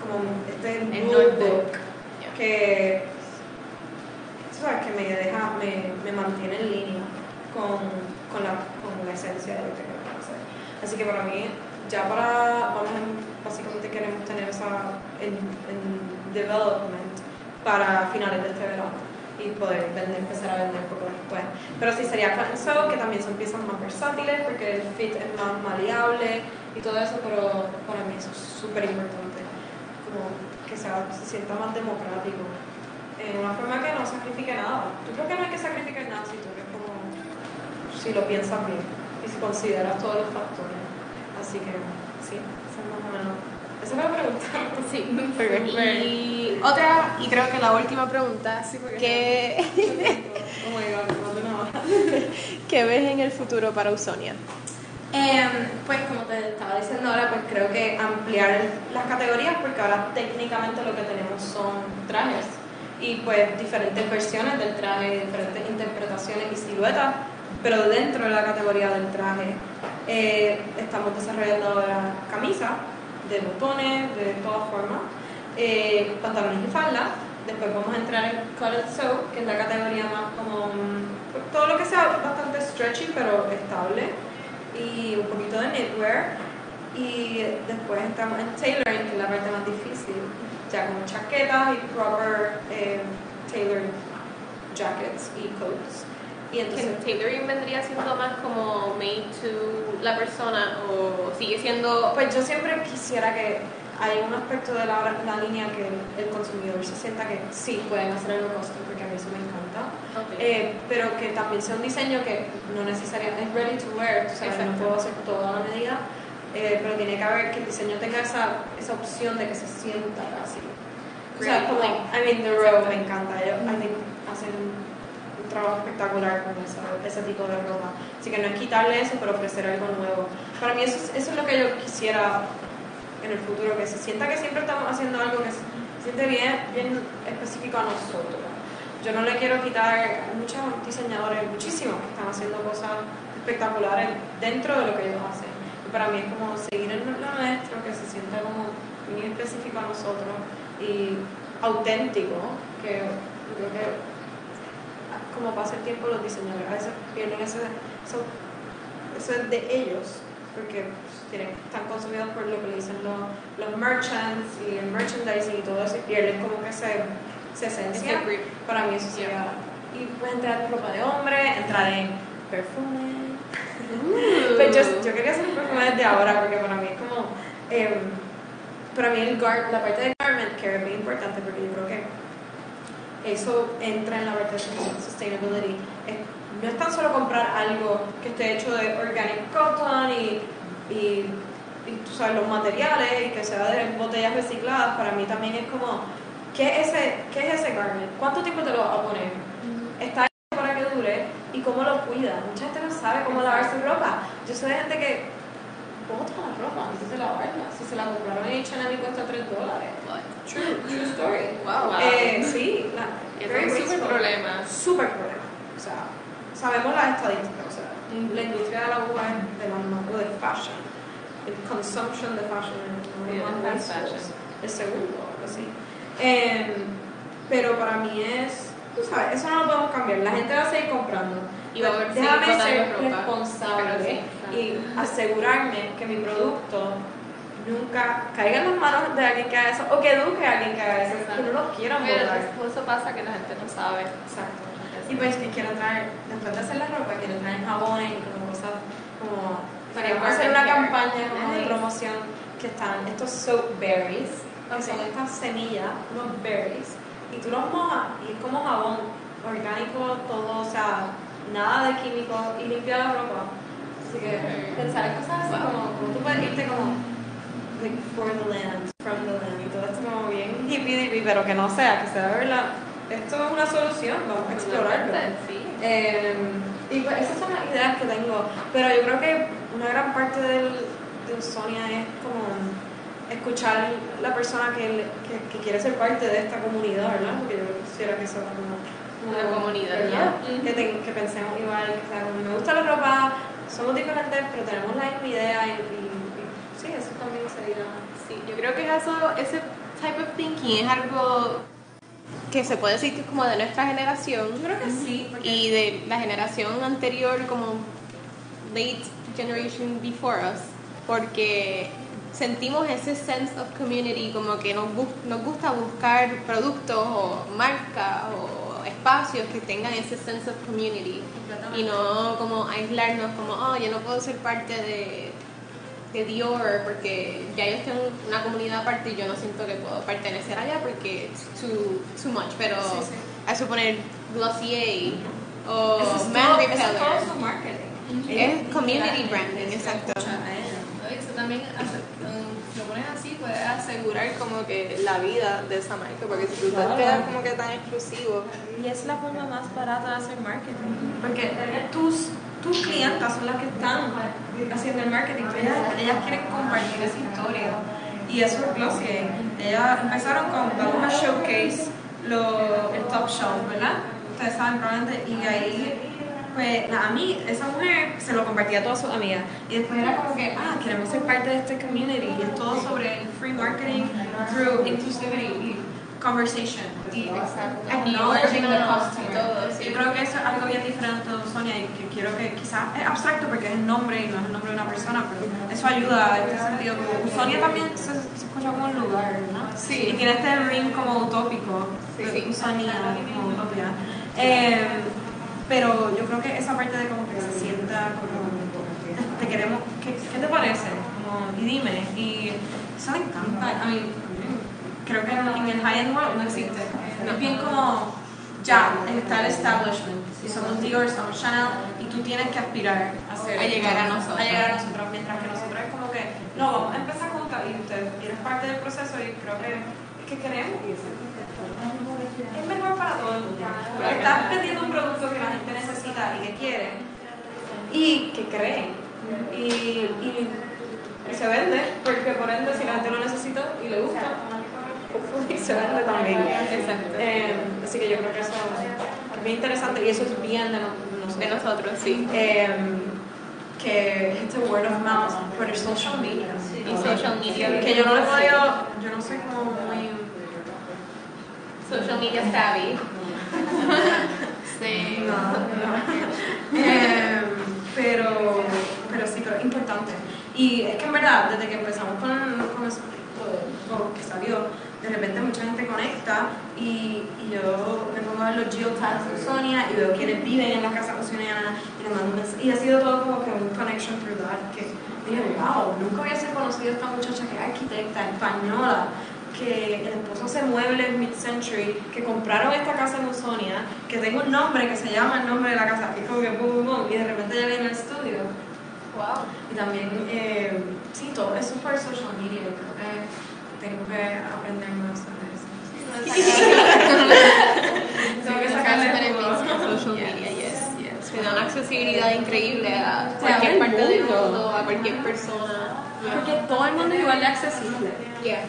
como este
notebook.
book que, sabes, que me deja, me, me mantiene en línea con, con, la, con la esencia de lo que queremos hacer. Así que para mí, ya para, vamos básicamente queremos tener esa en, en development para finales de este verano y poder vender, empezar a vender poco después. Pero sí sería sew, que también son piezas más versátiles porque el fit es más maleable y todo eso, pero para mí eso es súper importante, como que sea, se sienta más democrático. En una forma que no sacrifique nada. Yo creo que no hay que sacrificar nada si tú eres como, si lo piensas bien y si consideras todos los factores. Así que sí, esa es más o menos. Esa es la pregunta. (laughs)
Sí, (laughs) y otra, y creo que la última pregunta, ¿qué, (laughs)
Oh my god, no de nada.
¿qué ves en el futuro para Usonia?
Em, pues como te estaba diciendo ahora, pues creo que ampliar las categorías porque ahora técnicamente lo que tenemos son trajes y pues diferentes versiones del traje, diferentes interpretaciones y siluetas, pero dentro de la categoría del traje eh, estamos desarrollando ahora camisas de botones, de todas formas, eh, pantalones y faldas, después vamos a entrar en and sew, que es la categoría más como mm, todo lo que sea bastante stretchy pero estable y un poquito de knitwear y después entramos en tailoring, que es la parte más difícil, ya con chaquetas y proper eh, tailored jackets y coats. Y entonces,
¿Que tailoring vendría siendo más como made to la persona o sigue siendo
pues yo siempre quisiera que hay un aspecto de la, la línea que el, el consumidor se sienta que sí pueden hacer algo custom, porque a mí eso me encanta.
Ok.
Eh, pero que también sea un diseño que no necesariamente es ready to wear, tú sabes, no puedo hacer toda la medida, eh, pero tiene que haber que el diseño tenga esa, esa opción de que se sienta casi. O sea, como, I mean, The. Row me encanta, ellos I think, hacen trabajo espectacular con esa- ese tipo de ropa. Así que no es quitarle eso, pero ofrecer algo nuevo. Para mí eso, es- eso es lo que yo quisiera en el futuro, que se sienta que siempre estamos haciendo algo que se siente bien, bien específico a nosotros. Yo no le quiero quitar, muchos diseñadores, muchísimos, que están haciendo cosas espectaculares dentro de lo que ellos hacen. Y para mí es como seguir en lo nuestro, que se sienta como muy específico a nosotros y auténtico, que creo que como pasa el tiempo los diseñadores a veces pierden ese, eso, eso es de ellos, porque pues, tienen, están consumidos por lo que le dicen los, los merchants y el merchandising y todo eso y pierden como que ese, esa esencia. Para mí eso sería... Y puede entrar en ropa de hombre, entrar en perfume. Pues yo, yo quería hacer un perfume desde ahora porque para mí es como... em, para mí el gar- la parte de garment care es muy importante porque yo eso entra en la parte de sustainability. No es tan solo comprar algo que esté hecho de organic cotton y, y, y, tú sabes, los materiales y que sea de botellas recicladas. Para mí también es como, ¿qué es ese, qué es ese garment? ¿Cuánto tiempo te lo vas a poner? Está hecho para que dure y cómo lo cuida. Mucha gente no sabe cómo lavar su ropa. Yo sé de gente que bota la ropa antes de lavarla. Si se la compraron en H&M cuesta 3 dólares. True, true story.
Wow.
Eh, sí, la,
es un
wasteful.
problema.
Súper problema. O sea, sabemos las estadísticas. O sea, la industria de la uva es de la más o de fashion. El consumption de fashion es uno de los. El segundo, algo así. Em, pero para mí es, tú sabes, eso no lo podemos cambiar. La gente va a seguir comprando.
Y va a seguir
Déjame ser responsable y asegurarme que mi producto nunca caiga en las manos de alguien que haga eso o que eduque a alguien que haga eso. Que no lo quieran botar.
eso- pasa que la gente no sabe.
Exacto. Y pues que quiero traer, después de hacer la ropa, quiero traer jabones y como cosas como...
Para
Queremos hacer una campaña como de promoción que están estos soap berries, que son estas semillas, unos berries, y tú los mojas y es como jabón orgánico, todo, o sea, nada de químicos y limpia la ropa. Así que pensar en cosas así como, como tú puedes irte como like, for the land, from the land y todo esto como bien hippie dippie, pero que no sea, que sea verdad. Esto es una solución, vamos a explorarlo.
Sí.
Eh, y pues esas son las ideas que tengo. Pero yo creo que una gran parte del, de Sonia es como escuchar la persona que, que, que quiere ser parte de esta comunidad, ¿verdad? Porque yo quisiera que sea como
Una comunidad,
¿verdad?
yeah.
Que, te- que pensemos igual, que sea como me gusta la ropa, somos diferentes, pero tenemos la misma idea y, y- y sí, eso también sería.
Sí, yo creo que eso, ese type of thinking es algo que se puede decir que es como de nuestra generación.
Yo creo que sí,
y de la generación anterior como late generation before us porque sentimos ese sense of community como que nos, nos gusta buscar productos o marcas o espacios que tengan ese sense of community y no como aislarnos como oh yo no puedo ser parte de de Dior porque ya ellos tienen una comunidad aparte y yo no siento que puedo pertenecer allá porque it's too, too much pero
Sí, sí.
a suponer Glossier o
eso es
Man
todo, eso es
Repeller
todo su marketing.
es community branding exacto.
Y eso también, hace- puedes asegurar como que la vida de esa marca, porque si tú
Claro.
te quedas como que tan exclusivo.
Y es la forma más barata de hacer marketing. Porque tus, tus clientas son las que están haciendo el marketing. Ellas, ellas quieren compartir esa historia. Y eso es Glossier. Ellas empezaron con vamos a showcase lo, el top shelf, ¿verdad? Ustedes saben probablemente. Y ahí, pues a mí, esa mujer se lo compartía a todas sus amigas. Y después era como que, ah, queremos ser parte de este community. Y es todo sobre el free marketing through inclusivity y conversation. Y acknowledging the customer.
todo, sí.
Yo creo que eso es algo bien diferente Sonia y que quiero que quizás es abstracto porque es el nombre y no es el nombre de una persona, pero eso ayuda a este sentido. Como Sonia también se, se escucha como un lugar, ¿no?
Sí.
Y tiene este ring como utópico,
Sí, sí.
Usonia, como utopia. Eh, pero yo creo que esa parte de como que se sienta como te queremos, ¿qué, qué te parece? Como, y dime, y eso me encanta, a mí creo que en el high-end world no existe, es bien como ya, está el establishment, si somos Dior, somos Chanel, y tú tienes que aspirar a ser
A llegar a nosotros.
a llegar a nosotros, mientras que nosotros es como que, no, vamos a empezar juntas y usted eres parte del proceso y creo que es que queremos es mejor para todo el mundo. Estás vendiendo un producto que la gente necesita y que quiere y que cree y, y, y se vende, porque por ende si la gente lo necesita y le gusta, (laughs) se vende también.
Exacto.
Eh, así que yo creo que eso es bien interesante y eso es bien de, no-
De nosotros, sí.
eh, que este word of mouth por el social media.
Y social media.
Que yo no le podido, yo no como muy...
Social media savvy. sí. (laughs)
No, no. (laughs) Eh, pero, pero sí, pero es importante. Y es que en verdad, desde que empezamos con, con eso, o que salió, de repente mucha gente conecta y, y yo me pongo a ver los geotags de Sonia y veo quienes viven en la casa usoniana y le mando. Y ha sido todo como que un connection through that, que dije, wow, nunca hubiese conocido a esta muchacha que es arquitecta española, que el esposo hace muebles mid-century, que compraron esta casa en Usonia, que tengo un nombre que se llama el nombre de la casa, y como que boom, boom, boom, y de repente ya viene al estudio.
Wow.
Y también, eh, sí, todo eso por social media, yo creo que tengo que aprender más sobre eso. (laughs) tengo que sacarle
beneficios social media, yes, yes. Me da una accesibilidad increíble a
Se
cualquier parte del
mundo.
mundo, a cualquier persona.
Porque todo el mundo es igual de accesible.
Yeah.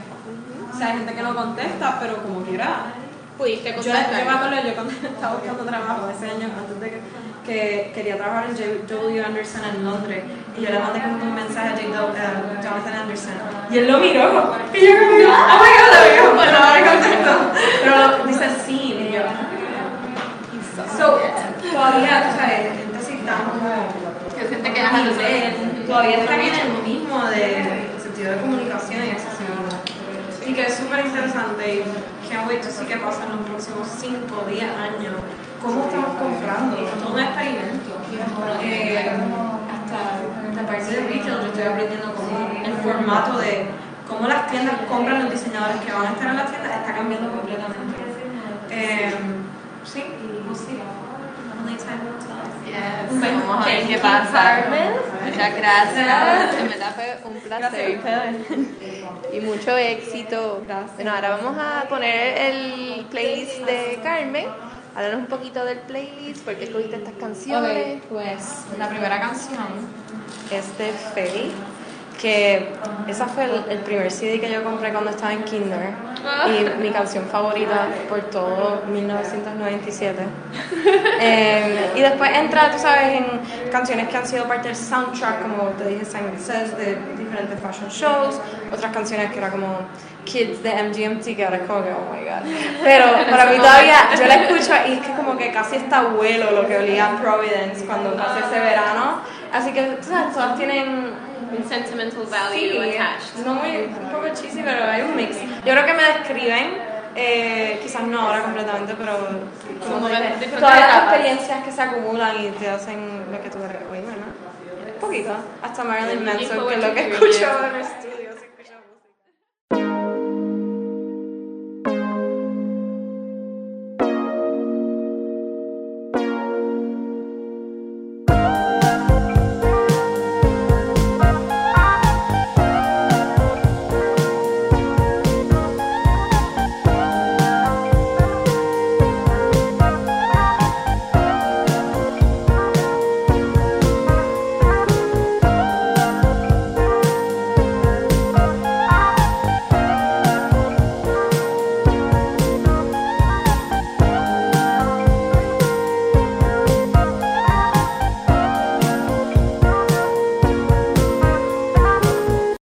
O sea, hay gente que no contesta, pero como quiera.
Pudiste
Yo, yo me acuerdo, yo cuando (laughs) estaba buscando trabajo ese año, antes de que, que quería trabajar en J- W. Anderson en Londres, y yo le mandé como un mensaje a J. Do- a Jonathan Anderson, y él lo miró, y yo como, oh my god, bueno, (laughs) ahora contesto. Pero dice sí, y yo, so, todavía, o sea, gente así tan como,
Que se te
a
quedas
nivel, todavía están en el mismo de sentido de comunicación y accesibilidad. Así que es súper interesante y can't wait to see qué pasa en los próximos 5 o 10 años. ¿Cómo estamos comprando? Es todo un experimento. Eh, hasta la parte de retail yo estoy aprendiendo cómo el formato de cómo las tiendas compran los diseñadores que van a estar en las tiendas está cambiando completamente. Eh, sí, see. Only time will tell.
Yes. Vamos a ver qué pasa. Muchas gracias. (laughs) En verdad fue un placer. Y mucho éxito. Bueno, ahora vamos a poner el playlist de Carmen. Háblanos un poquito del playlist, por qué escogiste estas canciones.
Pues la primera canción es de Feli, que esa fue el, el primer CD que yo compré cuando estaba en Kinder y mi canción favorita por todo 1997. (laughs) Eh, y después entra, tú sabes, en canciones que han sido parte del soundtrack, como te dije, Simon Says, de diferentes fashion shows, otras canciones que era como Kids de MGMT, que ahora es como que, oh my god. Pero para mí todavía, yo la escucho y es que como que casi está abuelo lo que olía Providence cuando pasé ese verano. Así que, tú sabes, todas tienen
Un sentimental value
Sí,
attached.
no muy, un poco cheesy, pero hay un mix. Yo creo que me describen, eh, quizás no ahora completamente, pero como
diferentes
todas las experiencias que se acumulan y te hacen lo que tú eres hoy, ¿verdad? Un poquito. Hasta Marilyn Manson, que es lo que escucho en el estudio.